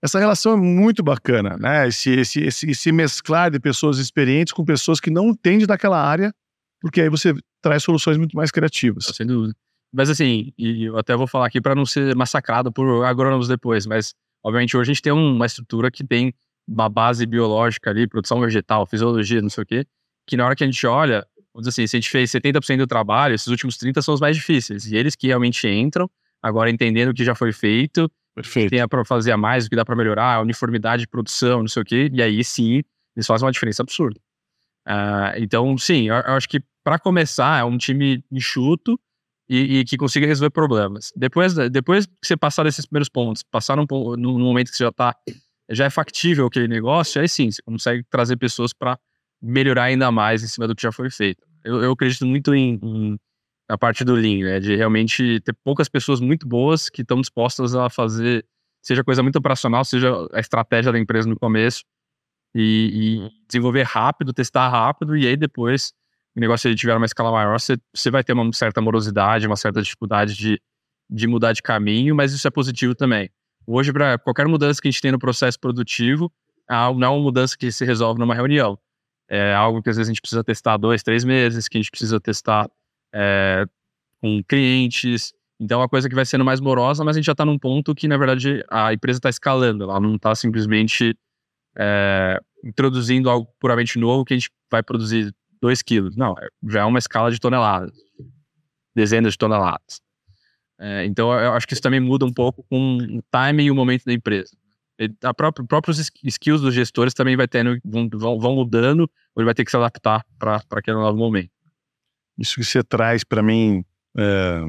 Speaker 1: essa relação é muito bacana, né? Esse, esse, esse, esse mesclar de pessoas experientes com pessoas que não entendem daquela área, porque aí você traz soluções muito mais criativas.
Speaker 3: Sem dúvida. Mas assim, e eu até vou falar aqui para não ser massacrado por agrônomos depois, mas obviamente hoje a gente tem uma estrutura que tem uma base biológica ali, produção vegetal, fisiologia, não sei o quê, que na hora que a gente olha, vamos dizer assim, se a gente fez 70% do trabalho, esses últimos 30 são os mais difíceis. E eles que realmente entram, agora entendendo o que já foi feito,
Speaker 1: Perfeito.
Speaker 3: tem para fazer mais, o que dá para melhorar, uniformidade de produção, não sei o quê, e aí sim, eles fazem uma diferença absurda. Uh, então, sim, eu, eu acho que para começar, é um time enxuto e, e, que consiga resolver problemas. Depois, depois que você passar desses primeiros pontos, passar num, num momento que você já está já é factível aquele negócio, aí sim, você consegue trazer pessoas para melhorar ainda mais em cima do que já foi feito. Eu, eu acredito muito em, em, na parte do Lean, né, de realmente ter poucas pessoas muito boas que estão dispostas a fazer, seja coisa muito operacional, seja a estratégia da empresa no começo, e, e desenvolver rápido, testar rápido, e aí depois o negócio ele tiver uma escala maior, você, você vai ter uma certa morosidade, uma certa dificuldade de, de mudar de caminho, mas isso é positivo também. Hoje, para qualquer mudança que a gente tem no processo produtivo, não é uma mudança que se resolve numa reunião. É algo que às vezes a gente precisa testar dois, três meses, que a gente precisa testar é, com clientes. Então, é uma coisa que vai sendo mais morosa, mas a gente já está num ponto que, na verdade, a empresa está escalando. Ela não está simplesmente é, introduzindo algo puramente novo que a gente vai produzir 2 quilos. Não, é, já é uma escala de toneladas, dezenas de toneladas. É, então, eu acho que isso também muda um pouco com o timing e o momento da empresa. A própria, próprios skills dos gestores também vai tendo, vão, vão mudando, ou ele vai ter que se adaptar para aquele novo momento.
Speaker 1: Isso que você traz para mim é,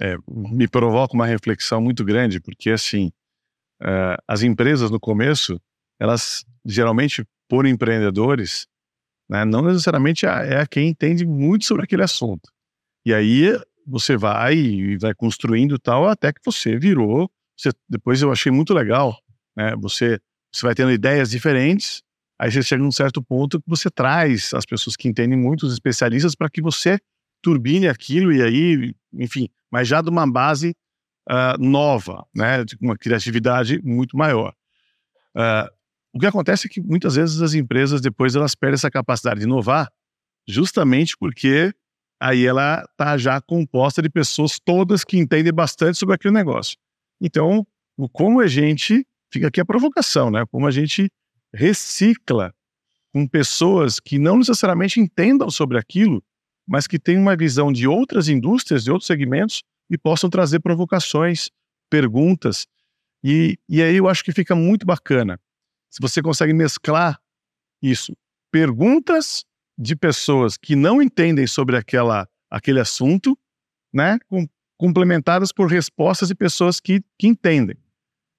Speaker 1: é, me provoca uma reflexão muito grande, porque assim, é, as empresas no começo, elas geralmente por empreendedores, né, não necessariamente é, é quem entende muito sobre aquele assunto. E aí você vai e vai construindo tal até que você virou. Você, depois eu achei muito legal, né? Você você vai tendo ideias diferentes. Aí você chega num certo ponto que você traz as pessoas que entendem muito, os especialistas, para que você turbine aquilo e aí, enfim, mas já de uma base uh, nova, né? De uma criatividade muito maior. Uh, o que acontece é que muitas vezes as empresas depois elas perdem essa capacidade de inovar, justamente porque aí ela está já composta de pessoas todas que entendem bastante sobre aquele negócio. Então, como a gente, fica aqui a provocação, né? Como a gente recicla com pessoas que não necessariamente entendam sobre aquilo, mas que têm uma visão de outras indústrias, de outros segmentos e possam trazer provocações, perguntas. E, e aí eu acho que fica muito bacana. Se você consegue mesclar isso, perguntas de pessoas que não entendem sobre aquela, aquele assunto, né, com, complementadas por respostas de pessoas que, que entendem.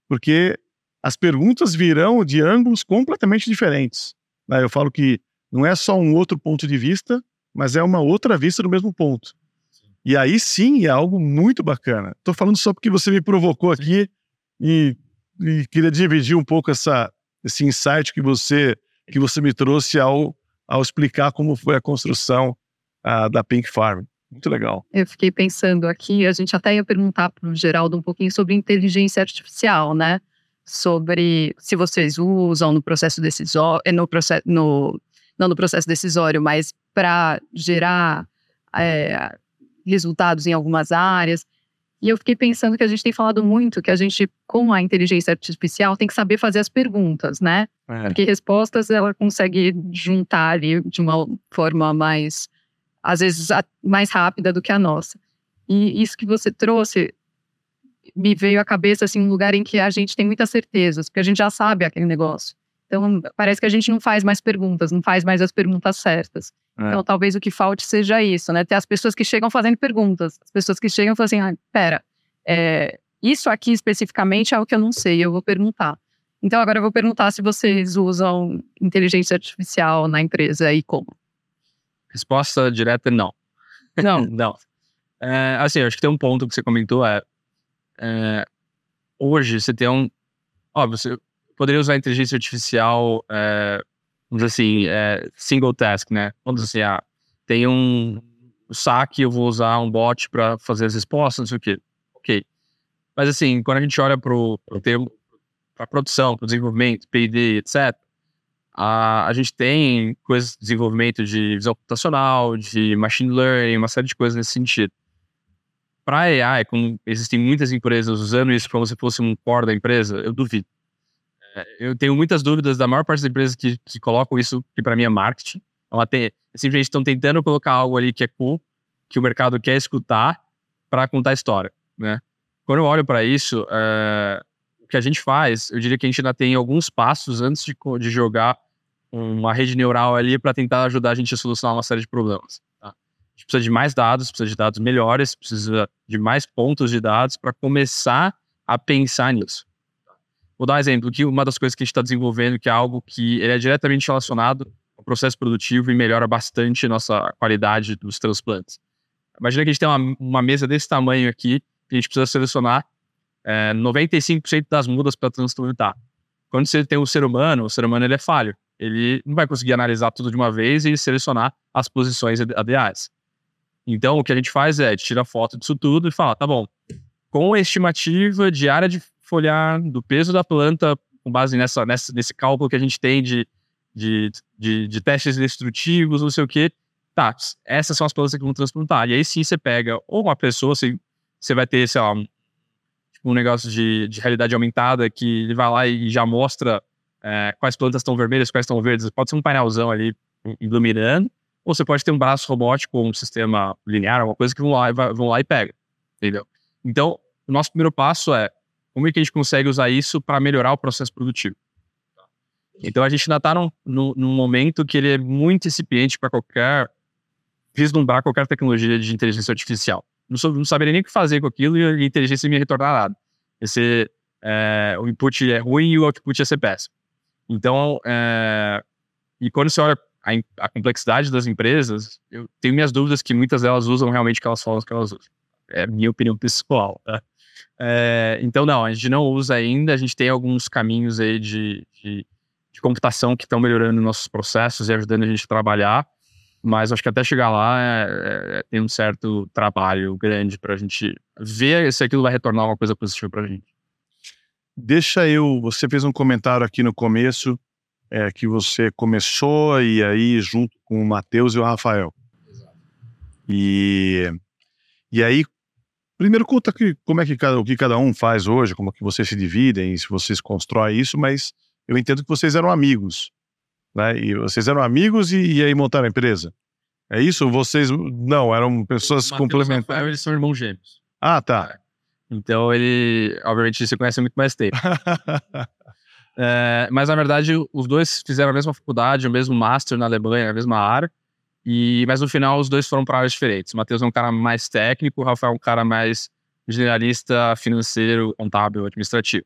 Speaker 1: Porque as perguntas virão de ângulos completamente diferentes. Né? Eu falo que não é só um outro ponto de vista, mas é uma outra vista do mesmo ponto. E aí sim é algo muito bacana. Estou falando só porque você me provocou aqui e, e, queria dividir um pouco essa, esse insight que você, que você me trouxe ao ao explicar como foi a construção uh, da Pink Farm. Muito legal.
Speaker 2: Eu fiquei pensando aqui, a gente até ia perguntar para o Geraldo um pouquinho sobre inteligência artificial, né? Sobre se vocês usam no processo decisório, eh, no processo, no, não no processo decisório, mas para gerar é, resultados em algumas áreas. E eu fiquei pensando que a gente tem falado muito que a gente, com a inteligência artificial, tem que saber fazer as perguntas, né? É. Porque respostas ela consegue juntar ali de uma forma mais, às vezes, mais rápida do que a nossa. E isso que você trouxe me veio à cabeça assim um lugar em que a gente tem muitas certezas, porque a gente já sabe aquele negócio. Então parece que a gente não faz mais perguntas, não faz mais as perguntas certas. É. Então, talvez o que falte seja isso, né? Ter as pessoas que chegam fazendo perguntas. As pessoas que chegam falam assim: ah, pera, é, isso aqui especificamente é o que eu não sei, eu vou perguntar. Então, agora eu vou perguntar se vocês usam inteligência artificial na empresa e como.
Speaker 3: Resposta direta: não.
Speaker 2: Não.
Speaker 3: não. É, assim, acho que tem um ponto que você comentou: é, é hoje você tem um. Óbvio, você poderia usar inteligência artificial é, vamos dizer assim, é, single task, né? Vamos dizer assim, ah, tem um saque, eu vou usar um bot para fazer as respostas, não sei o quê. Ok. Mas assim, quando a gente olha para o termo, para produção, para desenvolvimento, P&D, etc., a, a gente tem coisas de desenvolvimento de visão computacional, de machine learning, uma série de coisas nesse sentido. Para AI, como existem muitas empresas usando isso como se fosse um core da empresa, eu duvido. É, eu tenho muitas dúvidas da maior parte das empresas que, que colocam isso, que para mim é marketing. Ela tem, simplesmente estão tentando colocar algo ali que é cool, que o mercado quer escutar para contar a história, né? Quando eu olho para isso, é, o que a gente faz, eu diria que a gente ainda tem alguns passos antes de, de jogar uma rede neural ali para tentar ajudar a gente a solucionar uma série de problemas. Tá? A gente precisa de mais dados, precisa de dados melhores, precisa de mais pontos de dados para começar a pensar nisso. Vou dar um exemplo, que uma das coisas que a gente está desenvolvendo, que é algo que ele é diretamente relacionado ao processo produtivo e melhora bastante a nossa qualidade dos transplantes. Imagina que a gente tem uma, uma mesa desse tamanho aqui, e a gente precisa selecionar é, 95% das mudas para transplantar. Quando você tem o ser humano, o ser humano ele é falho. Ele não vai conseguir analisar tudo de uma vez e selecionar as posições ideais. Então, o que a gente faz é tira foto disso tudo e fala, tá bom, com a estimativa de área de folhar, do peso da planta, com base nessa, nessa, nesse cálculo que a gente tem de, de, de, de testes destrutivos, não sei o quê. Tá, essas são as plantas que vão transplantar. E aí sim você pega, ou uma pessoa, você, você vai ter, sei lá, um, tipo, um negócio de, de realidade aumentada que ele vai lá e já mostra é, quais plantas estão vermelhas, quais estão verdes. Pode ser um painelzão ali iluminando, ou você pode ter um braço robótico, um sistema linear, alguma coisa que vão lá, vão lá e pega, entendeu? Então, o nosso primeiro passo é como é que a gente consegue usar isso para melhorar o processo produtivo. Então a gente ainda está num, num, momento que ele é muito incipiente para qualquer vislumbrar qualquer tecnologia de inteligência artificial. Não, sou, não saberia nem o que fazer com aquilo e a inteligência me retornar nada. Esse, é, o input é ruim e o output ia ser péssimo. Então, é, e quando você olha a, a, complexidade das empresas, eu tenho minhas dúvidas que muitas delas usam realmente aquelas formas que elas usam. É a minha opinião pessoal. Tá? É, então, não, a gente não usa ainda, a gente tem alguns caminhos aí de, de, de computação que estão melhorando nossos processos e ajudando a gente a trabalhar, mas acho que até chegar lá é, é, tem um certo trabalho grande para a gente ver se aquilo vai retornar uma coisa positiva para a gente.
Speaker 1: Deixa eu. Você fez um comentário aqui no começo é, que você começou e aí junto com o Matheus e o Rafael. Exato. E, e aí, primeiro conta que, como é que cada, o que cada um faz hoje, como é que vocês se dividem, se vocês constroem isso, mas eu entendo que vocês eram amigos. Né? E vocês eram amigos e, e aí montaram a empresa. É isso? Vocês não, eram pessoas complementares. Rafael,
Speaker 3: eles são irmãos gêmeos.
Speaker 1: Ah, tá.
Speaker 3: É. Então ele, obviamente, se conhece muito mais tempo. é, mas na verdade, os dois fizeram a mesma faculdade, o mesmo master na Alemanha, a mesma área. E, mas no final, os dois foram para áreas diferentes. O Matheus é um cara mais técnico, o Rafael é um cara mais generalista, financeiro, contábil, administrativo.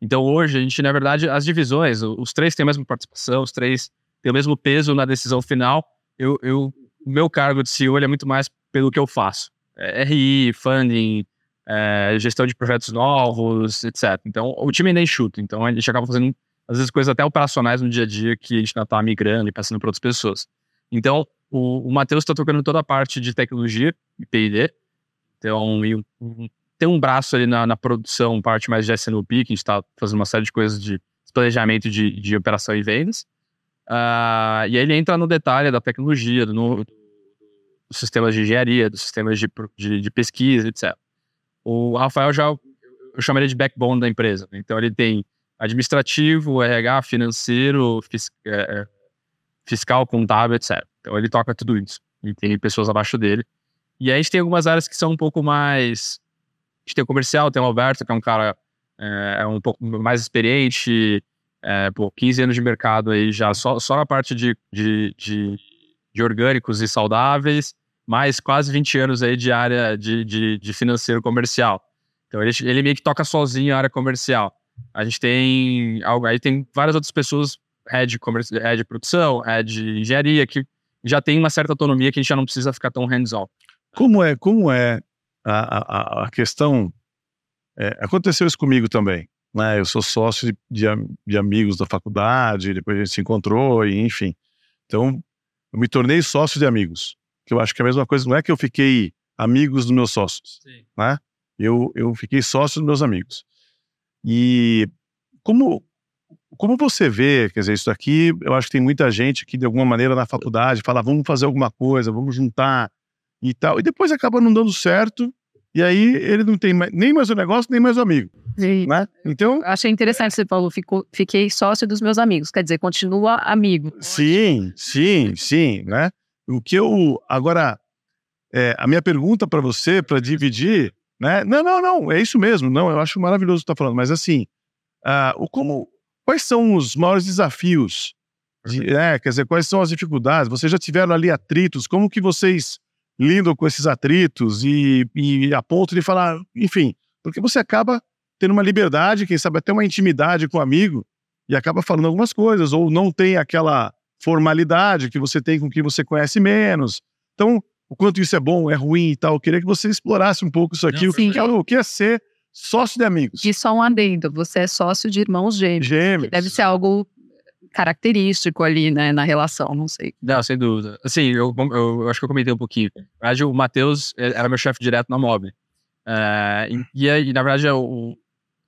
Speaker 3: Então hoje a gente, na verdade, as divisões, os três têm a mesma participação, os três têm o mesmo peso na decisão final. Eu, eu o meu cargo de CEO é muito mais pelo que eu faço. É, RI, funding, é, gestão de projetos novos, etc. Então o time ainda é enxuto, então a gente acaba fazendo às vezes coisas até operacionais no dia a dia que a gente ainda está migrando e passando para outras pessoas. Então o, o Matheus está tocando toda a parte de tecnologia e P&D, então um, tem um braço ali na, na, produção, parte mais de SNOP, que a gente está fazendo uma série de coisas de planejamento de, de operação e vendas. Uh, e aí ele entra no detalhe da tecnologia, do, do, dos sistemas de engenharia, dos sistemas de, de, de, pesquisa, etc. O Rafael já, eu chamaria de backbone da empresa. Né? Então ele tem administrativo, RH, financeiro, fis, é, é, fiscal, contábil, etc. Então ele toca tudo isso. E tem pessoas abaixo dele. E aí a gente tem algumas áreas que são um pouco mais gente tem o comercial, tem o Alberto, que é um cara é, é um pouco mais experiente, é, pô, 15 anos de mercado aí já, só, só na parte de, de, de, de orgânicos e saudáveis, mais quase 20 anos aí de área de, de, de financeiro comercial. Então ele, ele meio que toca sozinho a área comercial. A gente tem algo aí tem várias outras pessoas, head, head de produção, head de engenharia, que já tem uma certa autonomia que a gente já não precisa ficar tão hands-on.
Speaker 1: Como é, como é a, a, a questão. É, aconteceu isso comigo também. Né? Eu sou sócio de, de, de, amigos da faculdade, depois a gente se encontrou, e enfim. Então, eu me tornei sócio de amigos. Que eu acho que é a mesma coisa, não é que eu fiquei amigos dos meus sócios. Sim. Né? Eu, eu fiquei sócio dos meus amigos. E como, como você vê, quer dizer, isso aqui, eu acho que tem muita gente que de alguma maneira na faculdade fala, vamos fazer alguma coisa, vamos juntar e tal. E depois acaba não dando certo, e aí ele não tem mais, nem mais o negócio, nem mais o amigo. Sim. Né? Então.
Speaker 2: Achei interessante você falou, fico, fiquei sócio dos meus amigos, quer dizer, continua amigo.
Speaker 1: Sim, sim, sim, né? O que eu. Agora, é, a minha pergunta para você, para dividir, né? Não, não, não, é isso mesmo. Não, eu acho maravilhoso o que você está falando, mas assim, uh, o como, quais são os maiores desafios? De, é, quer dizer, quais são as dificuldades? Vocês já tiveram ali atritos? Como que vocês lidam com esses atritos e, e a ponto de falar, enfim, porque você acaba tendo uma liberdade, quem sabe até uma intimidade com o amigo e acaba falando algumas coisas, ou não tem aquela formalidade que você tem com quem você conhece menos. Então, o quanto isso é bom, é ruim e tal, eu queria que você explorasse um pouco isso aqui, não, o, que é, o que é ser sócio de amigos.
Speaker 2: E só um adendo, você é sócio de irmãos gêmeos. Gêmeos. Deve ser algo característico ali, né, na relação, não sei.
Speaker 3: Não, sem dúvida. Assim, eu, eu, eu acho que eu comentei um pouquinho. Na verdade, o Matheus eh, era meu chefe direto na Mob. É, e, e, na verdade, o,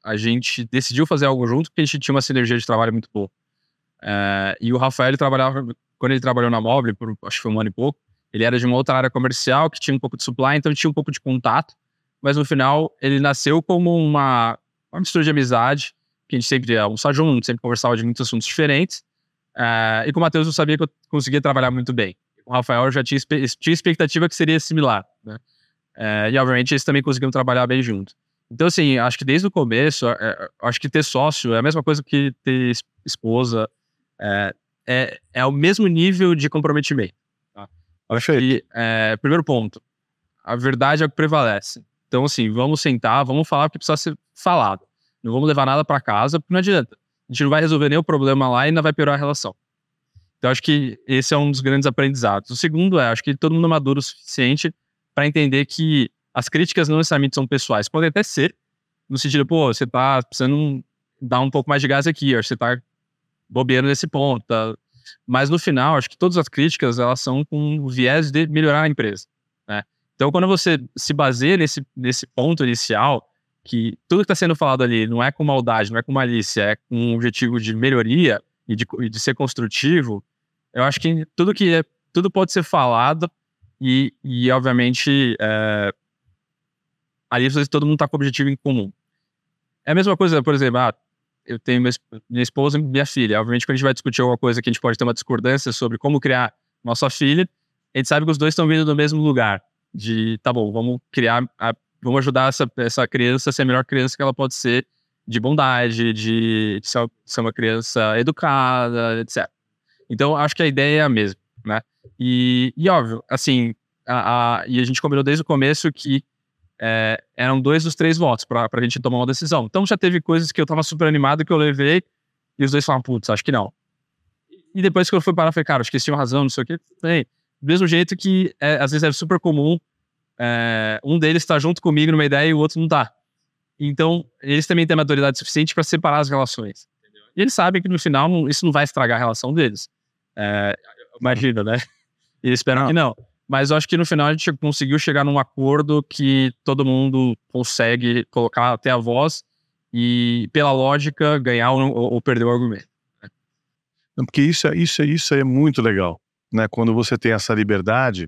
Speaker 3: a gente decidiu fazer algo junto porque a gente tinha uma sinergia de trabalho muito boa. É, e o Rafael, trabalhava, quando ele trabalhou na Mob, por acho que foi um ano e pouco, ele era de uma outra área comercial que tinha um pouco de supply, então tinha um pouco de contato, mas no final ele nasceu como uma, uma mistura de amizade que a gente sempre ia almoçar junto, sempre conversava de muitos assuntos diferentes. Uh, e com o Matheus eu sabia que eu conseguia trabalhar muito bem. Com o Rafael eu já tinha, tinha expectativa que seria similar, né? Uh, e obviamente eles também conseguiam trabalhar bem junto. Então, assim, acho que desde o começo, é, é, acho que ter sócio é a mesma coisa que ter esposa. É, é, é o mesmo nível de comprometimento. Tá? Acho que, é, primeiro ponto, a verdade é o que prevalece. Então, assim, vamos sentar, vamos falar o que precisa ser falado. Não vamos levar nada para casa, porque não adianta. A gente não vai resolver nenhum problema lá e ainda vai piorar a relação. Então, acho que esse é um dos grandes aprendizados. O segundo é, acho que todo mundo é maduro o suficiente para entender que as críticas não necessariamente são pessoais. Podem até ser, no sentido, pô, você tá precisando dar um pouco mais de gás aqui, você tá bobeando nesse ponto. Tá? Mas no final, acho que todas as críticas, elas são com o viés de melhorar a empresa. Né? Então, quando você se baseia nesse, nesse ponto inicial, que tudo que está sendo falado ali não é com maldade, não é com malícia, é com um objetivo de melhoria e de, de ser construtivo, eu acho que tudo que é, tudo pode ser falado e, e obviamente, é, ali todo mundo está com objetivo em comum. É a mesma coisa, por exemplo, ah, eu tenho minha esposa e minha filha. Obviamente, quando a gente vai discutir alguma coisa que a gente pode ter uma discordância sobre como criar nossa filha, a gente sabe que os dois estão vindo do mesmo lugar. De, tá bom, vamos criar, a, vamos ajudar essa, essa criança a ser a melhor criança que ela pode ser, de bondade, de, de ser, uma criança educada, etc. Então, acho que a ideia é a mesma, né? E, e óbvio, assim, a, a, e a gente combinou desde o começo que é, eram dois dos três votos para a gente tomar uma decisão. Então, já teve coisas que eu tava super animado que eu levei e os dois falaram, putz, acho que não. E depois que eu fui parar, eu falei, cara, acho que eles tinham razão, não sei o quê. Bem, do mesmo jeito que é, às vezes é super comum é, um deles estar tá junto comigo numa ideia e o outro não tá. Então, eles também têm maturidade suficiente para separar as relações. E eles sabem que no final isso não vai estragar a relação deles. É, imagina, né? E eles esperam não. que não. Mas eu acho que no final a gente conseguiu chegar num acordo que todo mundo consegue colocar até a voz e, pela lógica, ganhar ou, ou perder o argumento. Né?
Speaker 1: Porque isso, é, isso, é, isso é muito legal, né? Quando você tem essa liberdade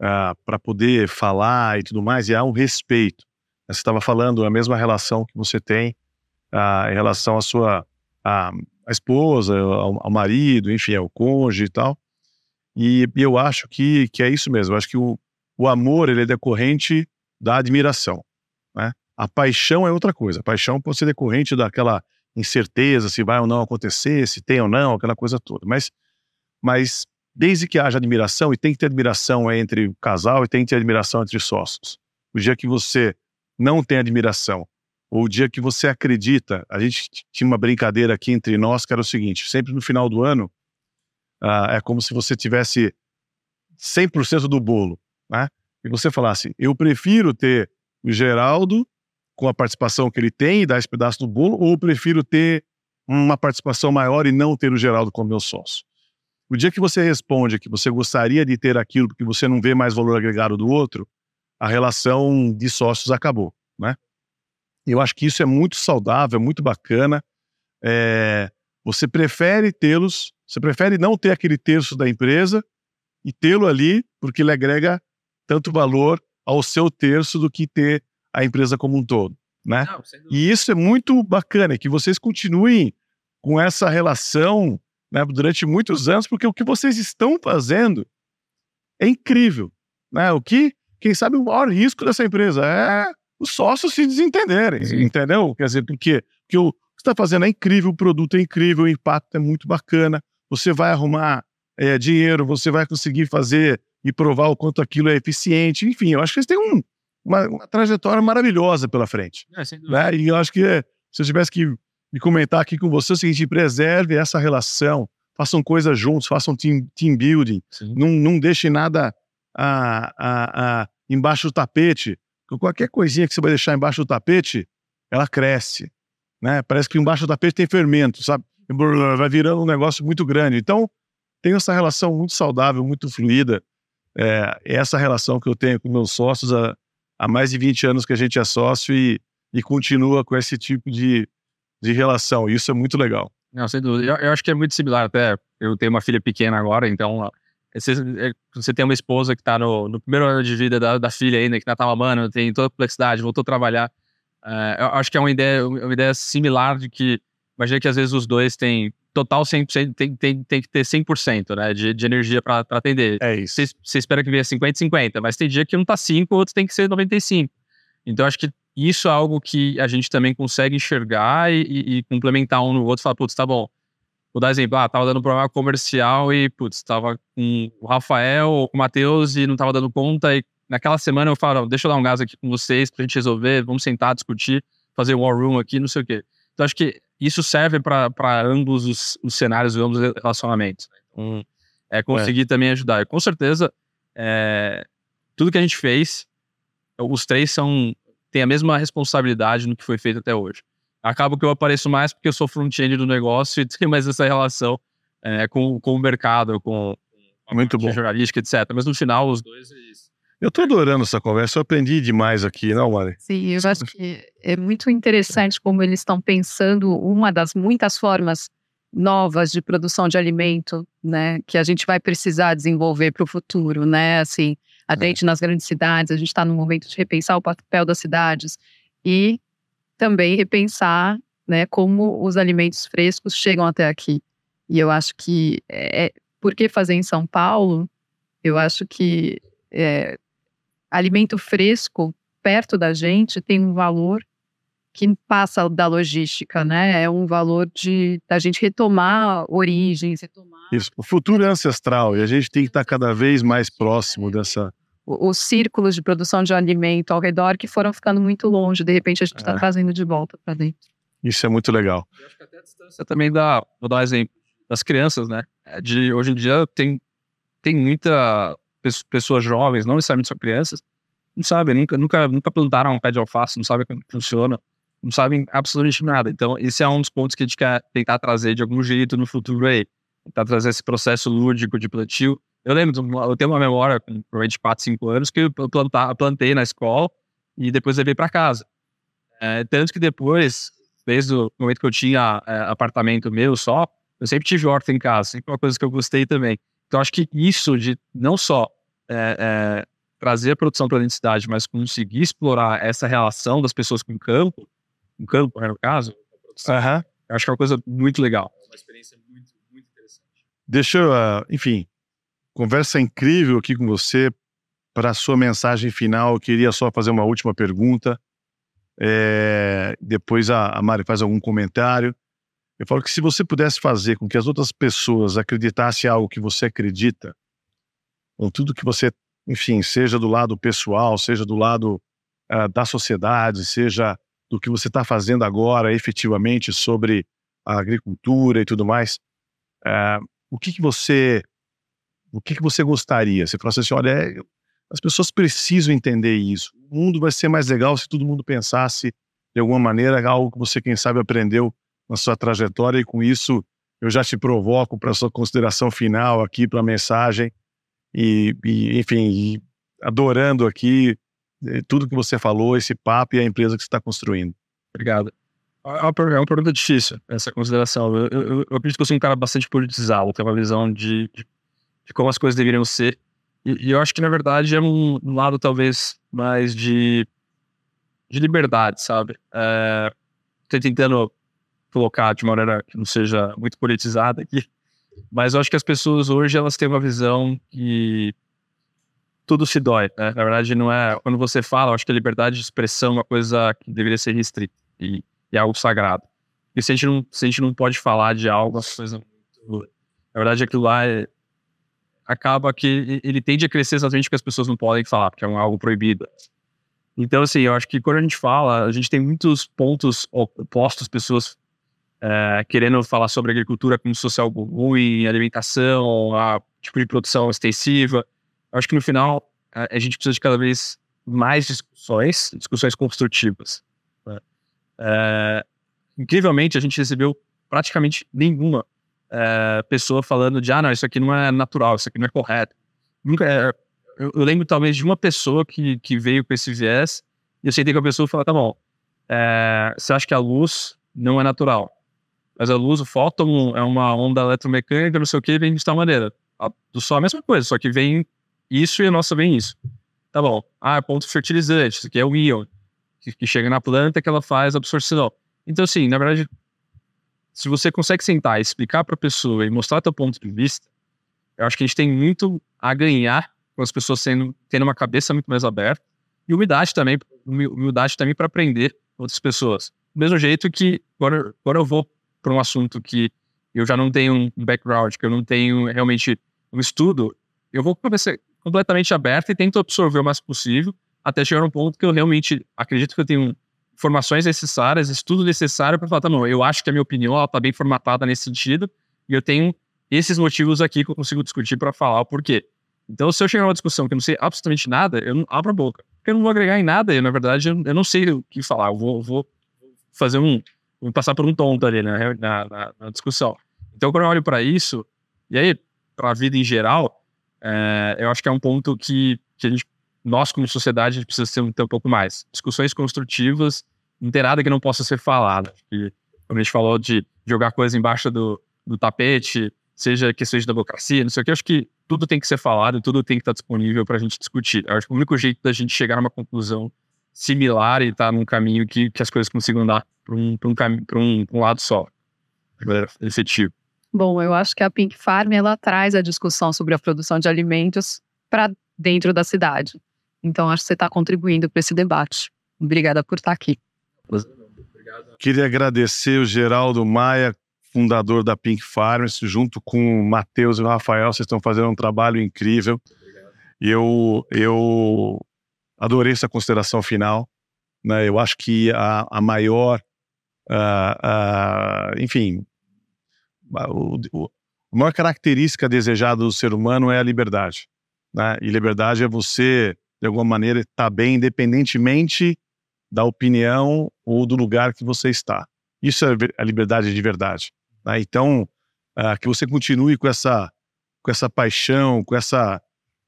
Speaker 1: ah, para poder falar e tudo mais, e há um respeito. Você estava falando a mesma relação que você tem uh, em relação à sua a, a esposa, ao, ao, marido, enfim, ao cônjuge e tal. E, eu acho que, que é isso mesmo. Eu acho que o, o amor ele é decorrente da admiração. Né? A paixão é outra coisa. A paixão pode ser decorrente daquela incerteza se vai ou não acontecer, se tem ou não, aquela coisa toda. Mas, mas desde que haja admiração, e tem que ter admiração entre o casal e tem que ter admiração entre sócios. O dia que você não tem admiração ou o dia que você acredita. A gente tinha uma brincadeira aqui entre nós que era o seguinte: sempre no final do ano, uh, é como se você tivesse 100% do bolo, né? E você falasse: eu prefiro ter o Geraldo com a participação que ele tem e dar esse pedaço do bolo, ou prefiro ter uma participação maior e não ter o Geraldo como meu sócio. O dia que você responde que você gostaria de ter aquilo porque você não vê mais valor agregado do outro, a relação de sócios acabou, né? Eu acho que isso é muito saudável, muito bacana. É, você prefere tê-los, você prefere não ter aquele terço da empresa e tê-lo ali porque ele agrega tanto valor ao seu terço do que ter a empresa como um todo, né? Não, e isso é muito bacana, que vocês continuem com essa relação né, durante muitos anos, porque o que vocês estão fazendo é incrível, né? O que, quem sabe, o maior risco dessa empresa é os sócios se desentenderem, Sim. entendeu? Quer dizer, porque, porque o que você está fazendo é incrível, o produto é incrível, o impacto é muito bacana, você vai arrumar é, dinheiro, você vai conseguir fazer e provar o quanto aquilo é eficiente, enfim, eu acho que eles têm um, uma, uma, trajetória maravilhosa pela frente. É, né? E eu acho que se eu tivesse que me comentar aqui com você, é o seguinte, preserve essa relação, façam coisas juntos, façam team, team building, não, não deixem nada a, a, a, embaixo do tapete, Qualquer coisinha que você vai deixar embaixo do tapete, ela cresce. Né? Parece que embaixo do tapete tem fermento, sabe? Vai virando um negócio muito grande. Então, tem essa relação muito saudável, muito fluida. É, é essa relação que eu tenho com meus sócios há, há mais de 20 anos que a gente é sócio e, e continua com esse tipo de, de relação. Isso é muito legal.
Speaker 3: Não, sem dúvida. Eu, eu, acho que é muito similar até. Eu tenho uma filha pequena agora, então você, é, você tem uma esposa que está no, no, primeiro ano de vida da, da filha ainda, que ainda tá mamando, tem toda a complexidade, voltou a trabalhar. Uh, eu acho que é uma ideia, uma ideia similar de que, imagina que às vezes os dois têm total 100%, tem, tem, tem que ter 100% né, de, de energia para atender.
Speaker 1: É isso.
Speaker 3: Você, espera que venha 50 50, mas tem dia que um tá 5, o outro tem que ser 95. Então acho que isso é algo que a gente também consegue enxergar e, e, e complementar um no outro. Falar, putz, tá bom. Vou dar exemplo, ah, tava dando problema comercial e, putz, tava com o Rafael ou com o Matheus e não tava dando conta. E naquela semana eu falo, deixa eu dar um gás aqui com vocês pra gente resolver, vamos sentar, discutir, fazer war room aqui, não sei o quê. Então acho que isso serve para ambos os, os, cenários, ambos os relacionamentos. Então, é conseguir é. também ajudar. E, com certeza, é, tudo que a gente fez, os três são têm a mesma responsabilidade no que foi feito até hoje. Acaba que eu apareço mais porque eu sou front-end do negócio e tenho mais essa relação é, com, com o mercado, com,
Speaker 1: com Muito bom.
Speaker 3: jornalística, etc. Mas no final, os dois.
Speaker 1: Eu tô adorando essa conversa, eu aprendi demais aqui, não, Mari?
Speaker 2: Sim, eu acho que é muito interessante como eles estão pensando uma das muitas formas novas de produção de alimento, né, que a gente vai precisar desenvolver para o futuro, né, assim, a é. gente nas grandes cidades, a gente está no momento de repensar o papel das cidades e também repensar, né, como os alimentos frescos chegam até aqui. E eu acho que, é, por que fazer em São Paulo? Eu acho que é, alimento fresco perto da gente tem um valor que passa da logística, né? É um valor de da gente retomar origens, retomar.
Speaker 1: Isso. O futuro é ancestral e a gente tem que estar cada vez mais próximo dessa.
Speaker 2: Os círculos de produção de alimento ao redor que foram ficando muito longe, de repente a gente está é. trazendo de volta para dentro.
Speaker 1: Isso é muito legal.
Speaker 3: Eu acho que até a distância também dá, vou dar um exemplo, das crianças, né? É de, hoje em dia tem, tem muita pessoas jovens, não necessariamente só crianças, não sabem, nunca, nunca, nunca plantaram um pé de alface, não sabem como funciona não sabem absolutamente nada. Então, esse é um dos pontos que a gente quer tentar trazer de algum jeito no futuro aí. Tentar trazer esse processo lúdico de plantio. Eu lembro, eu tenho uma memória com provavelmente 4, 5 anos que eu plantar, plantei na escola e depois levei para casa. É, tanto que depois, desde o momento que eu tinha é, apartamento meu só, eu sempre tive horta em casa, sempre uma coisa que eu gostei também. Então, acho que isso de não só é, é trazer a produção para a cidade, mas conseguir explorar essa relação das pessoas com o campo, um campo, né, no caso,
Speaker 1: uhum.
Speaker 3: eu acho que é uma coisa muito legal.
Speaker 1: É uma experiência muito, muito interessante. Deixa eu, uh, enfim, conversa incrível aqui com você. Para a sua mensagem final, eu queria só fazer uma última pergunta. É, depois a, a Mari faz algum comentário. Eu falo que se você pudesse fazer com que as outras pessoas acreditassem em algo que você acredita, ou tudo que você, enfim, seja do lado pessoal, seja do lado uh, da sociedade, seja do que você está fazendo agora efetivamente sobre a agricultura e tudo mais, é, o que, que você o que, que você gostaria? Você falasse assim, olha, é, as pessoas precisam entender isso. O mundo vai ser mais legal se todo mundo pensasse de alguma maneira algo que você, quem sabe, aprendeu na sua trajetória e com isso eu já te provoco para sua consideração final aqui, para a mensagem e, e, enfim, e adorando aqui tudo que você falou, esse papo e a empresa que você está construindo.
Speaker 3: Obrigado. É, é uma, é uma pergunta difícil, essa consideração. Eu, eu, eu, acredito que eu sou um cara bastante politizado, tenho uma visão de, de, de como as coisas deveriam ser. E, e, eu acho que, na verdade, é um, lado talvez mais de, de liberdade, sabe? É, tentando colocar de uma maneira que não seja muito politizada aqui, mas eu acho que as pessoas hoje elas têm uma visão que tudo se dói, né? Na verdade, não é. Quando você fala, eu acho que a liberdade de expressão é uma coisa que deveria ser restrita e, e é algo sagrado. E se a, gente não, se a gente não pode falar de algo, uma coisa muito. Na verdade, aquilo lá é, acaba que ele tende a crescer exatamente porque as pessoas não podem falar, porque é um, algo proibido. Então, assim, eu acho que quando a gente fala, a gente tem muitos pontos opostos, pessoas é, querendo falar sobre agricultura como se fosse ruim, alimentação, a tipo de produção extensiva. Eu acho que no final a, a, gente precisa de cada vez mais discussões, discussões construtivas. Né? É, incrivelmente, a gente recebeu praticamente nenhuma é, pessoa falando de, ah, não, isso aqui não é natural, isso aqui não é correto. Nunca, é, eu, eu, lembro talvez de uma pessoa que, que veio com esse viés e eu sentei com a pessoa e falei, tá bom, é, você acha que a luz não é natural? Mas a luz, o fóton é uma onda eletromecânica, não sei o que, vem de tal maneira. Do sol é a mesma coisa, só que vem isso e a nossa vem isso. Tá bom. Ah, é ponto fertilizante, isso aqui é o íon, que, que chega na planta que ela faz absorção. Então, assim, na verdade, se você consegue sentar e explicar para a pessoa e mostrar teu ponto de vista, eu acho que a gente tem muito a ganhar com as pessoas sendo, tendo uma cabeça muito mais aberta E humildade também, humildade também para aprender outras pessoas. Do mesmo jeito que quando, quando eu vou para um assunto que eu já não tenho um background, que eu não tenho realmente um estudo, eu vou ser completamente aberto e tento absorver o mais possível até chegar um ponto que eu realmente acredito que eu tenho informações necessárias, estudo necessário para falar, tá bom, eu acho que a minha opinião está bem formatada nesse sentido e eu tenho esses motivos aqui que eu consigo discutir para falar o porquê. Então, se eu chegar numa discussão que eu não sei absolutamente nada, eu não abro a boca. Porque eu não vou agregar em nada, e na verdade eu, eu não sei o que falar. Eu vou, vou fazer um. Vou passar por um tonto ali na, na, na discussão. Então, quando eu olho para isso, e aí, para a vida em geral, é, eu acho que é um ponto que, que a gente, nós, como sociedade, a gente precisa ter um, pouco mais. Discussões construtivas, não tem nada que não possa ser falado. E, a gente falou de jogar coisa embaixo do, do tapete, seja questões de democracia, não sei o que, eu acho que tudo tem que ser falado, tudo tem que estar disponível para a gente discutir. Eu acho que o único jeito da gente chegar a uma conclusão similar e estar tá num caminho que, que as coisas consigam andar para um, um, um, um lado só, efetivo.
Speaker 2: Bom, eu acho que a Pink Farm ela traz a discussão sobre a produção de alimentos para dentro da cidade. Então, acho que você está contribuindo para esse debate. Obrigada por estar aqui.
Speaker 1: Queria agradecer o Geraldo Maia, fundador da Pink Farms, junto com o Matheus e o Rafael, vocês estão fazendo um trabalho incrível. E eu, eu adorei essa consideração final. Né? Eu acho que a, a maior, uh, uh, enfim, o, o, a maior característica desejada do ser humano é a liberdade. Né? E liberdade é você, de alguma maneira, estar tá bem independentemente da opinião ou do lugar que você está. Isso é a liberdade de verdade. Né? Então, uh, que você continue com essa, com essa paixão, com essa,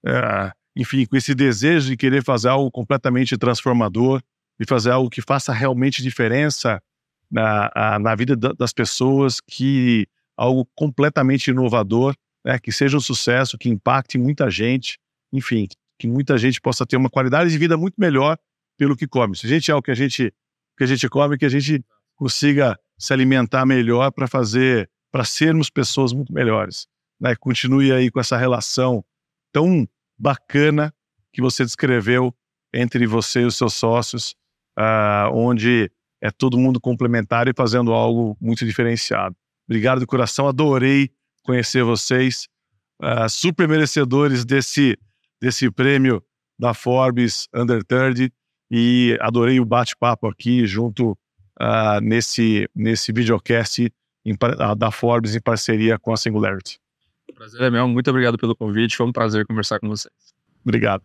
Speaker 1: uh, enfim, com esse desejo de querer fazer algo completamente transformador e fazer algo que faça realmente diferença na, na vida das pessoas, que algo completamente inovador, né, que seja um sucesso, que impacte muita gente, enfim, que muita gente possa ter uma qualidade de vida muito melhor pelo que come. Se a gente é o que a gente, que a gente come, que a gente consiga se alimentar melhor para fazer, para sermos pessoas muito melhores. Né? Continue aí com essa relação tão bacana que você descreveu entre você e os seus sócios, uh, onde é todo mundo complementar e fazendo algo muito diferenciado. Obrigado de coração, adorei conhecer vocês, uh, super merecedores desse, desse prêmio da Forbes Under 30 e adorei o bate-papo aqui junto uh, nesse, nesse videocast em, da Forbes em parceria com a Singularity.
Speaker 3: Prazer é meu, muito obrigado pelo convite, foi um prazer conversar com vocês.
Speaker 1: Obrigado.